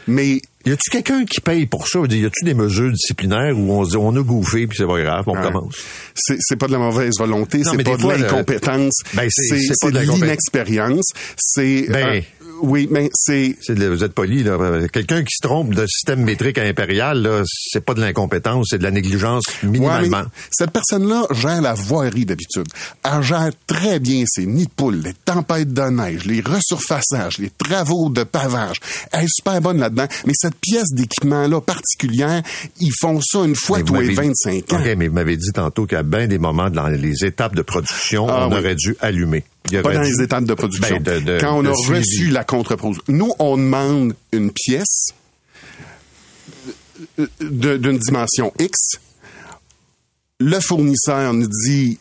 [SPEAKER 8] Mais
[SPEAKER 3] Y a-tu quelqu'un qui paye pour ça? Y a-tu des mesures disciplinaires où on se dit on a gouffé puis c'est pas grave, on
[SPEAKER 8] Ouais.
[SPEAKER 3] commence?
[SPEAKER 8] c'est pas de la mauvaise volonté,
[SPEAKER 3] Non,
[SPEAKER 8] c'est pas de l'incompétence,
[SPEAKER 3] Ben, c'est- de
[SPEAKER 8] l'inexpérience, c'est
[SPEAKER 3] Ben.
[SPEAKER 8] euh, oui, mais c'est
[SPEAKER 3] C'est de- vous êtes poli, là. Quelqu'un qui se trompe de système métrique à impérial, là, c'est pas de l'incompétence, c'est de la négligence
[SPEAKER 8] Ouais,
[SPEAKER 3] minimalement.
[SPEAKER 8] mais cette personne-là gère la voirie d'habitude. Elle gère très bien ses nids de poules, les tempêtes de neige, les resurfaçages, les travaux de pavage. Elle est super bonne là-dedans. Mais cette pièce d'équipement-là particulière, ils font ça une fois
[SPEAKER 3] Mais
[SPEAKER 8] tous les
[SPEAKER 3] m'avez-
[SPEAKER 8] 25 ans.
[SPEAKER 3] OK, mais vous m'avez dit tantôt qu'à bien des moments dans les étapes de production,
[SPEAKER 8] Ah,
[SPEAKER 3] on
[SPEAKER 8] oui.
[SPEAKER 3] aurait dû allumer.
[SPEAKER 8] Pas dans les étapes de production.
[SPEAKER 3] Ben, de- de-
[SPEAKER 8] Quand on a
[SPEAKER 3] suivi.
[SPEAKER 8] reçu la contre-production. Nous, on demande une pièce euh, d'une dimension X. Le fournisseur nous dit,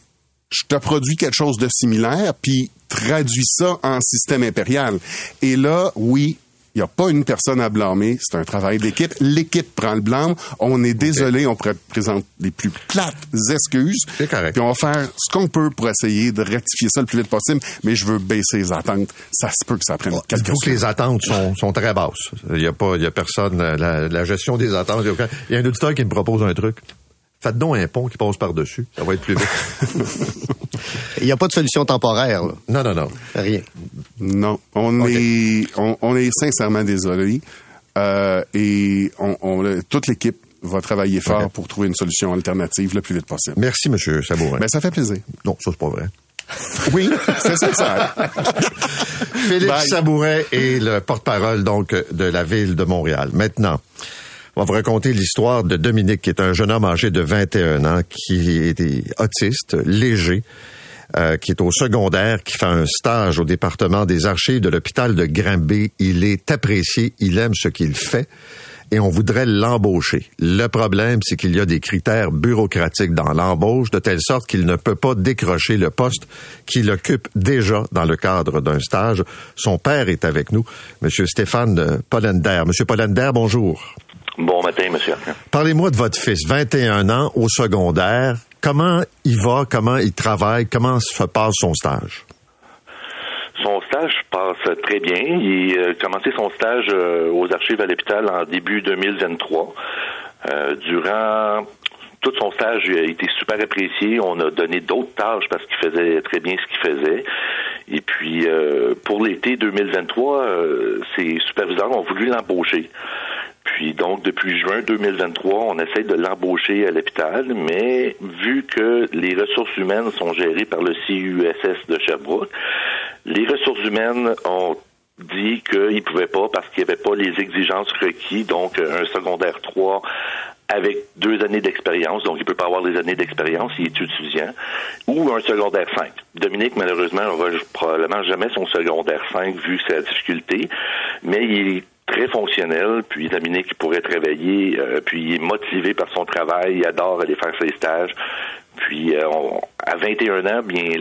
[SPEAKER 8] je te produis quelque chose de similaire, puis traduis ça en système impérial. Et là, oui, il n'y a pas une personne à blâmer, c'est un travail d'équipe. L'équipe prend le blâme. On est désolé, on pré- présente les plus plates excuses.
[SPEAKER 3] C'est correct.
[SPEAKER 8] Puis on va faire ce qu'on peut pour essayer de rectifier ça le plus vite possible, mais je veux baisser les attentes. Ça se peut que ça prenne quelques
[SPEAKER 3] Dites-vous que
[SPEAKER 8] semaines.
[SPEAKER 3] les attentes sont, sont très basses. Il n'y a pas, il y a personne, la, la gestion des attentes. Il y a un auditeur qui me propose un truc. Faites donc un pont qui passe par-dessus. Ça va être plus vite.
[SPEAKER 9] Il n'y a pas de solution temporaire, là.
[SPEAKER 3] non, non, non.
[SPEAKER 9] Rien.
[SPEAKER 8] Non, on est on, on est sincèrement désolé euh, et on, on- toute l'équipe va travailler fort pour trouver une solution alternative le plus vite possible.
[SPEAKER 3] Merci, Monsieur Sabourin.
[SPEAKER 8] Ben ça fait plaisir.
[SPEAKER 3] non, ça, c'est pas vrai.
[SPEAKER 8] Oui, c'est ça. ça.
[SPEAKER 3] Philippe
[SPEAKER 8] Bye.
[SPEAKER 3] Sabouret est le porte-parole donc de la ville de Montréal. Maintenant, on va vous raconter l'histoire de Dominique, qui est un jeune homme âgé de 21 ans, qui est autiste, léger, euh, qui est au secondaire, qui fait un stage au département des archives de l'hôpital de Granby. Il est apprécié, il aime ce qu'il fait. Et on voudrait l'embaucher. Le problème, c'est qu'il y a des critères bureaucratiques dans l'embauche, de telle sorte qu'il ne peut pas décrocher le poste qu'il occupe déjà dans le cadre d'un stage. Son père est avec nous, Monsieur Stéphane Pollender. Monsieur Pollender, bonjour.
[SPEAKER 10] Bon matin, monsieur.
[SPEAKER 3] Parlez-moi de votre fils, 21 ans, au secondaire. Comment il va, comment il travaille, comment se passe son stage?
[SPEAKER 10] stage passe très bien. Il a commencé son stage euh, aux archives à l'hôpital en début 2023. Euh, durant tout son stage, il a été super apprécié. On a donné d'autres tâches parce qu'il faisait très bien ce qu'il faisait. Et puis, euh, pour l'été 2023, euh, ses superviseurs ont voulu l'embaucher. Puis donc, depuis juin 2023, on essaie de l'embaucher à l'hôpital, mais vu que les ressources humaines sont gérées par le CUSS de Sherbrooke, les ressources humaines ont dit qu'ils ne pouvaient pas parce qu'il n'y avait pas les exigences requises, donc un secondaire 3 avec deux années d'expérience, donc il peut pas avoir des années d'expérience, il est étudiant, ou un secondaire 5. Dominique, malheureusement, n'aura probablement jamais son secondaire 5 vu sa difficulté, mais il très fonctionnel, puis Dominique pourrait travailler, euh, puis il est motivé par son travail, il adore aller faire ses stages, puis euh, à 21 ans, bien,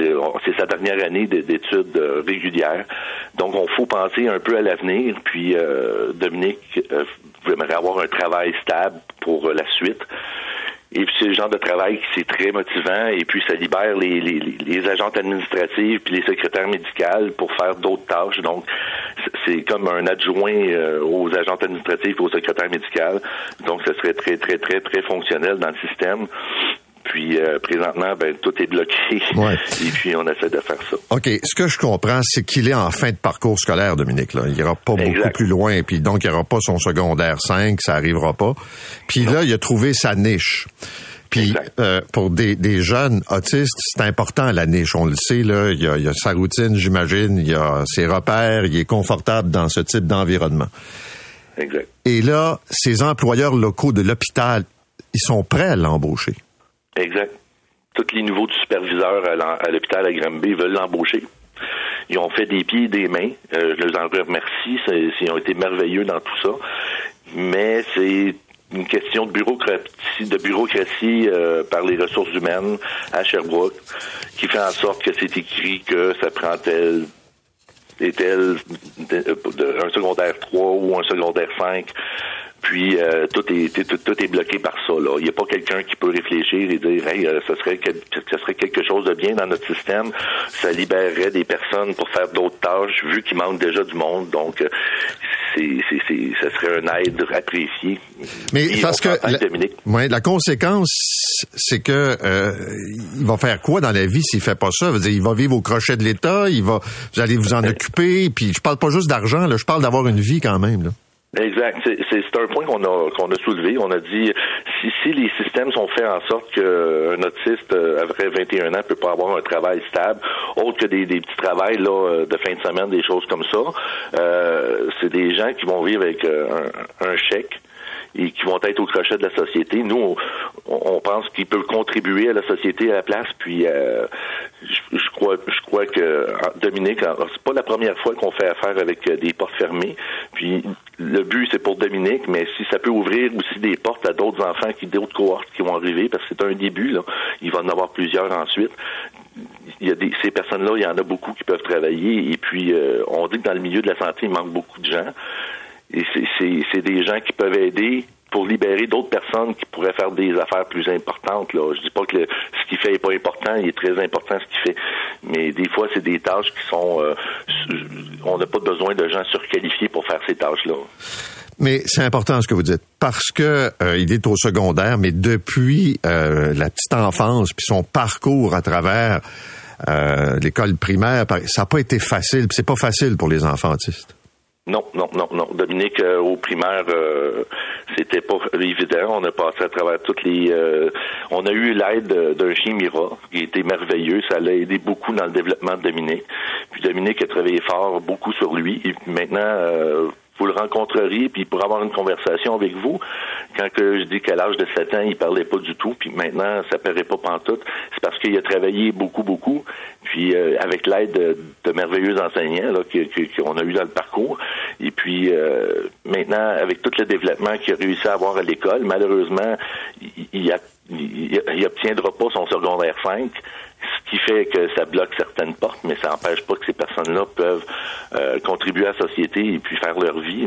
[SPEAKER 10] c'est sa dernière année d'études euh, régulières. Donc, on faut penser un peu à l'avenir. Puis Dominique aimerait avoir un travail stable pour la suite. Et puis c'est le genre de travail qui c'est très motivant et puis ça libère les, les, les agentes administratives puis les secrétaires médicales pour faire d'autres tâches. Donc c'est comme un adjoint euh, aux agentes administratives et aux secrétaires médicales. Donc ce serait très très très très fonctionnel dans le système. Puis euh, présentement, ben tout est bloqué. Et puis on essaie de faire ça.
[SPEAKER 3] OK. Ce que je comprends, c'est qu'il est en fin de parcours scolaire, Dominique. Là. Il ira pas beaucoup plus loin. Puis donc, il n'y aura pas son secondaire 5, ça arrivera pas. Puis là, il a trouvé sa niche. Puis euh, pour des, des, jeunes autistes, c'est important la niche. On le sait là, il y a, il y a sa routine, j'imagine, il y a ses repères, il est confortable dans ce type d'environnement.
[SPEAKER 10] Exact.
[SPEAKER 3] Et là, ces employeurs locaux de l'hôpital, ils sont prêts à l'embaucher.
[SPEAKER 10] Exact. Tous les nouveaux superviseurs à l'hôpital à Granby veulent l'embaucher. Ils ont fait des pieds et des mains. Euh, je les en remercie. Ils ont été merveilleux dans tout ça. Mais c'est une question de bureaucratie, euh, par les ressources humaines à Sherbrooke qui fait en sorte que c'est écrit que ça prend tel et tel un secondaire 3 ou un secondaire 5 puis euh, tout est tout, est bloqué par ça. Là. Il n'y a pas quelqu'un qui peut réfléchir et dire hey, euh, ça serait ça serait quelque chose de bien dans notre système. Ça libérerait des personnes pour faire d'autres tâches, vu qu'il manque déjà du monde. Donc euh, c'est, c'est, c'est, ça serait un aide apprécié.
[SPEAKER 3] Mais parce que la, ouais, la conséquence, c'est que il va faire quoi dans la vie s'il fait pas ça? il va vivre au crochet de l'État, il va vous allez vous en occuper, puis je parle pas juste d'argent, là, je parle d'avoir une vie quand même. Là.
[SPEAKER 10] Exact. C'est un point qu'on a qu'on a soulevé. On a dit si, si les systèmes sont faits en sorte qu'un autiste euh, après 21 ans peut pas avoir un travail stable, autre que des, des petits travails là euh, de fin de semaine, des choses comme ça, euh, c'est des gens qui vont vivre avec euh, un, un chèque et qui vont être au crochet de la société. Nous, on, pense qu'ils peuvent contribuer à la société à la place. Puis, euh, je, crois, je crois que Dominique, c'est pas la première fois qu'on fait affaire avec euh, des portes fermées. Puis, le but c'est pour Dominique, mais si ça peut ouvrir aussi des portes à d'autres enfants qui d'autres cohortes qui vont arriver, parce que c'est un début. Là, il va en avoir plusieurs ensuite il y a des, ces personnes-là, il y en a beaucoup qui peuvent travailler. Et puis, euh, on dit que dans le milieu de la santé, il manque beaucoup de gens. Et c'est des gens qui peuvent aider pour libérer d'autres personnes qui pourraient faire des affaires plus importantes. Là. Je dis pas que ce qu'il fait est pas important, il est très important ce qu'il fait. Mais des fois, c'est des tâches qui sont euh, on n'a pas besoin de gens surqualifiés pour faire ces tâches-là.
[SPEAKER 3] Mais c'est important ce que vous dites parce que euh, il est au secondaire, mais depuis euh, la petite enfance puis son parcours à travers l'école primaire, ça n'a pas été facile. C'est pas facile pour les enfants autistes.
[SPEAKER 10] Non, non, non, non. Dominique, euh, au primaire, euh, c'était pas évident. On a passé à travers toutes les. Euh, on a eu l'aide d'un chien Mira, qui était merveilleux. Ça l'a aidé beaucoup dans le développement de Dominique. Puis Dominique a travaillé fort beaucoup sur lui. Et maintenant, vous le rencontreriez, puis pour avoir une conversation avec vous. Quand que je dis qu'à l'âge de 7 ans, il parlait pas du tout, puis maintenant, ça paraît pas pantoute, c'est parce qu'il a travaillé beaucoup, beaucoup, puis euh, avec l'aide de, merveilleux enseignants qu'on a eu dans le parcours. Et puis euh, maintenant, avec tout le développement qu'il a réussi à avoir à l'école, malheureusement, il, il, il, obtiendra pas son secondaire 5 ce qui fait que ça bloque certaines portes, mais ça n'empêche pas que ces personnes-là peuvent euh, contribuer à la société et puis faire leur vie.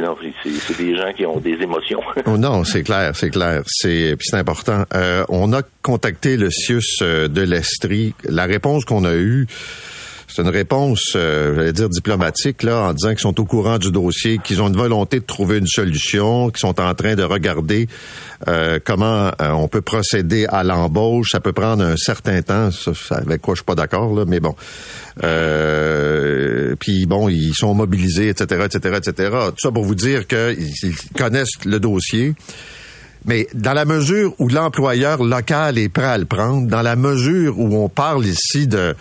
[SPEAKER 10] C'est des gens qui ont des émotions.
[SPEAKER 3] oh non, c'est clair, c'est clair. C'est c'est important. Euh, on a contacté le CIUS euh, de l'Estrie. La réponse qu'on a eue, C'est une réponse, euh, j'allais dire diplomatique, là, en disant qu'ils sont au courant du dossier, qu'ils ont une volonté de trouver une solution, qu'ils sont en train de regarder euh, comment euh, on peut procéder à l'embauche. Ça peut prendre un certain temps, ça, avec quoi je suis pas d'accord, là, mais bon. Euh, puis bon, ils sont mobilisés, etc., etc., etc. Tout ça pour vous dire qu'ils ils connaissent le dossier. Mais dans la mesure où l'employeur local est prêt à le prendre, dans la mesure où on parle ici de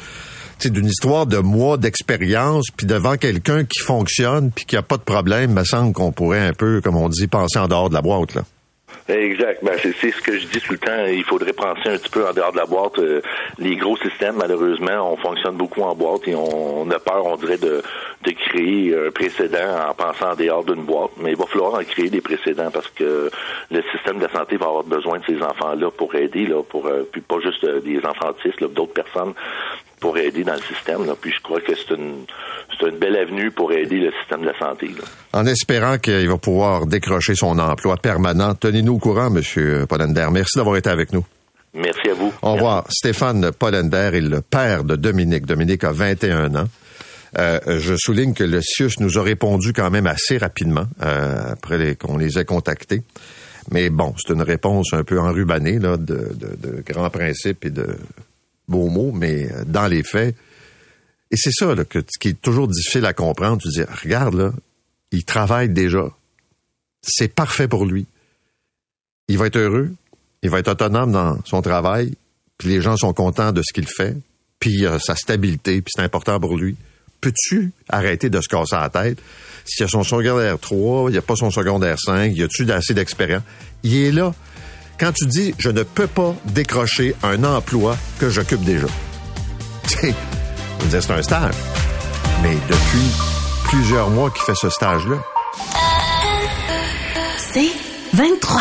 [SPEAKER 3] d'une histoire de mois d'expérience, puis devant quelqu'un qui fonctionne, puis qui a pas de problème, me semble qu'on pourrait un peu, comme on dit, penser en dehors de la boîte. Là.
[SPEAKER 10] Exact. Ben, c'est ce que je dis tout le temps. Il faudrait penser un petit peu en dehors de la boîte. Euh, les gros systèmes, malheureusement, on fonctionne beaucoup en boîte et on, a peur, on dirait, de, de créer un précédent en pensant en dehors d'une boîte. Mais il va falloir en créer des précédents parce que le système de la santé va avoir besoin de ces enfants-là pour aider, là, pour euh, puis pas juste euh, des enfants autistes, d'autres personnes pour aider dans le système. Là. Puis je crois que c'est une c'est une belle avenue pour aider le système de la santé. Là.
[SPEAKER 3] En espérant qu'il va pouvoir décrocher son emploi permanent. Tenez-nous au courant, Monsieur Pollender. Merci d'avoir été avec nous.
[SPEAKER 10] Merci à vous.
[SPEAKER 3] Au revoir. Stéphane Pollender est le père de Dominique. Dominique a 21 ans. Euh, je souligne que le CIUS nous a répondu quand même assez rapidement euh, après qu'on les ait contactés. Mais bon, c'est une réponse un peu enrubannée là, de, de, de grands principes et de beaux mots, mais euh, dans les faits, et c'est ça qui est toujours difficile à comprendre. Tu dis, regarde là, il travaille déjà. C'est parfait pour lui. Il va être heureux, il va être autonome dans son travail, puis les gens sont contents de ce qu'il fait, puis euh, sa stabilité, puis c'est important pour lui. Peux-tu arrêter de se casser la tête? S'il a son secondaire 3, il n'y a pas son secondaire 5, y a-tu assez d'expérience? Il est là. Quand tu dis, je ne peux pas décrocher un emploi que j'occupe déjà. C'est un stage. Mais depuis plusieurs mois qu'il fait ce stage-là,
[SPEAKER 4] C'est 23.